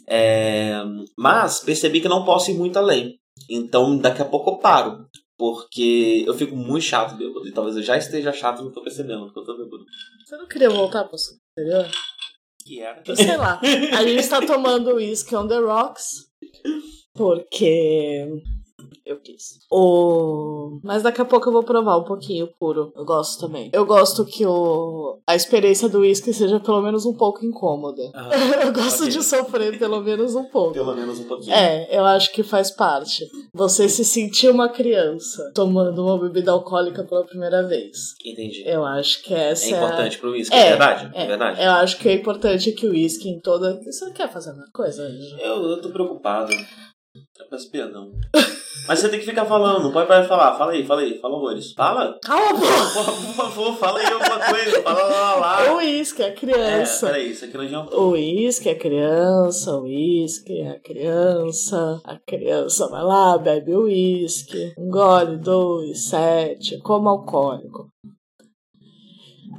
É, mas percebi que não posso ir muito além. Então daqui a pouco eu paro. Porque eu fico muito chato bêbado. E talvez eu já esteja chato e não tô percebendo porque eu tô bêbado. Você não queria voltar pro seu anterior? Que era. Sei lá. A gente tá tomando whisky on the rocks. Porque. Eu quis. O... Mas daqui a pouco eu vou provar um pouquinho puro. Eu gosto também. Eu gosto que o... a experiência do whisky seja pelo menos um pouco incômoda. eu gosto ok. de sofrer pelo menos um pouco. Pelo menos um pouquinho. É, eu acho que faz parte. Você se sentir uma criança tomando uma bebida alcoólica pela primeira vez. Entendi. Eu acho que essa É é, a- importante pro uísque, É, é, verdade? É, é, verdade. Eu acho que é importante que o uísque em toda. Você não quer fazer uma coisa? Eu, eu tô preocupado. Eu peço perdão. Mas você tem que ficar falando, não pode parar de falar. Fala aí, fala aí, fala horrores. Fala! Calma, porra! Por favor, fala aí alguma coisa. Fala lá, lá, lá. O uísque é É, criança. peraí, isso aqui não adianta. O uísque é criança, o uísque é criança. A criança vai lá, bebe o uísque. Engole dois, sete, como alcoólico.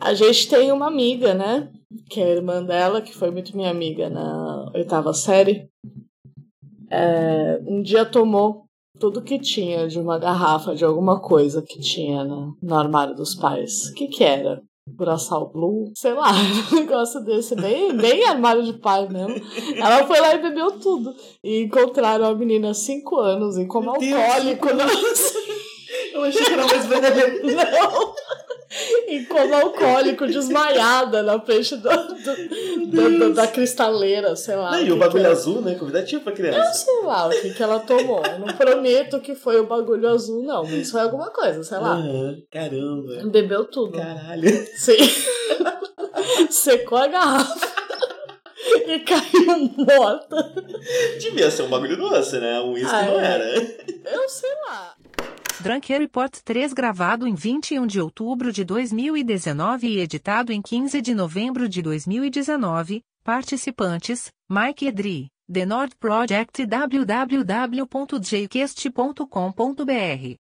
A gente tem uma amiga, né? Que é a irmã dela, que foi muito minha amiga na oitava série. É, um dia tomou tudo que tinha de uma garrafa de alguma coisa que tinha no, no armário dos pais. O que que era? Curaçao Blue? Sei lá, um negócio desse, bem, bem armário de pai mesmo. Ela foi lá e bebeu tudo. E encontraram a menina há 5 anos em coma Deus, alcoólico. Eu achei que era mais velho. não! Em coma alcoólico, desmaiada na frente do, do- do- da cristaleira, sei lá. Não, e o bagulho que é. azul, né? Convidativo pra Eu criança. sei lá o que, que ela tomou. Eu não prometo que foi o bagulho azul, não. Mas foi alguma coisa, sei lá. Aham, caramba. Bebeu tudo. Caralho. Sim. Secou a garrafa. E caiu morta. Devia ser um bagulho doce, né? Um uísque Ah, não é. era. Eu sei lá. Drunk Report 3 gravado em 21 de outubro de 2019 e editado em 15 de novembro de 2019. Participantes: Mike Edri, The Nord Project e www.jcast.com.br.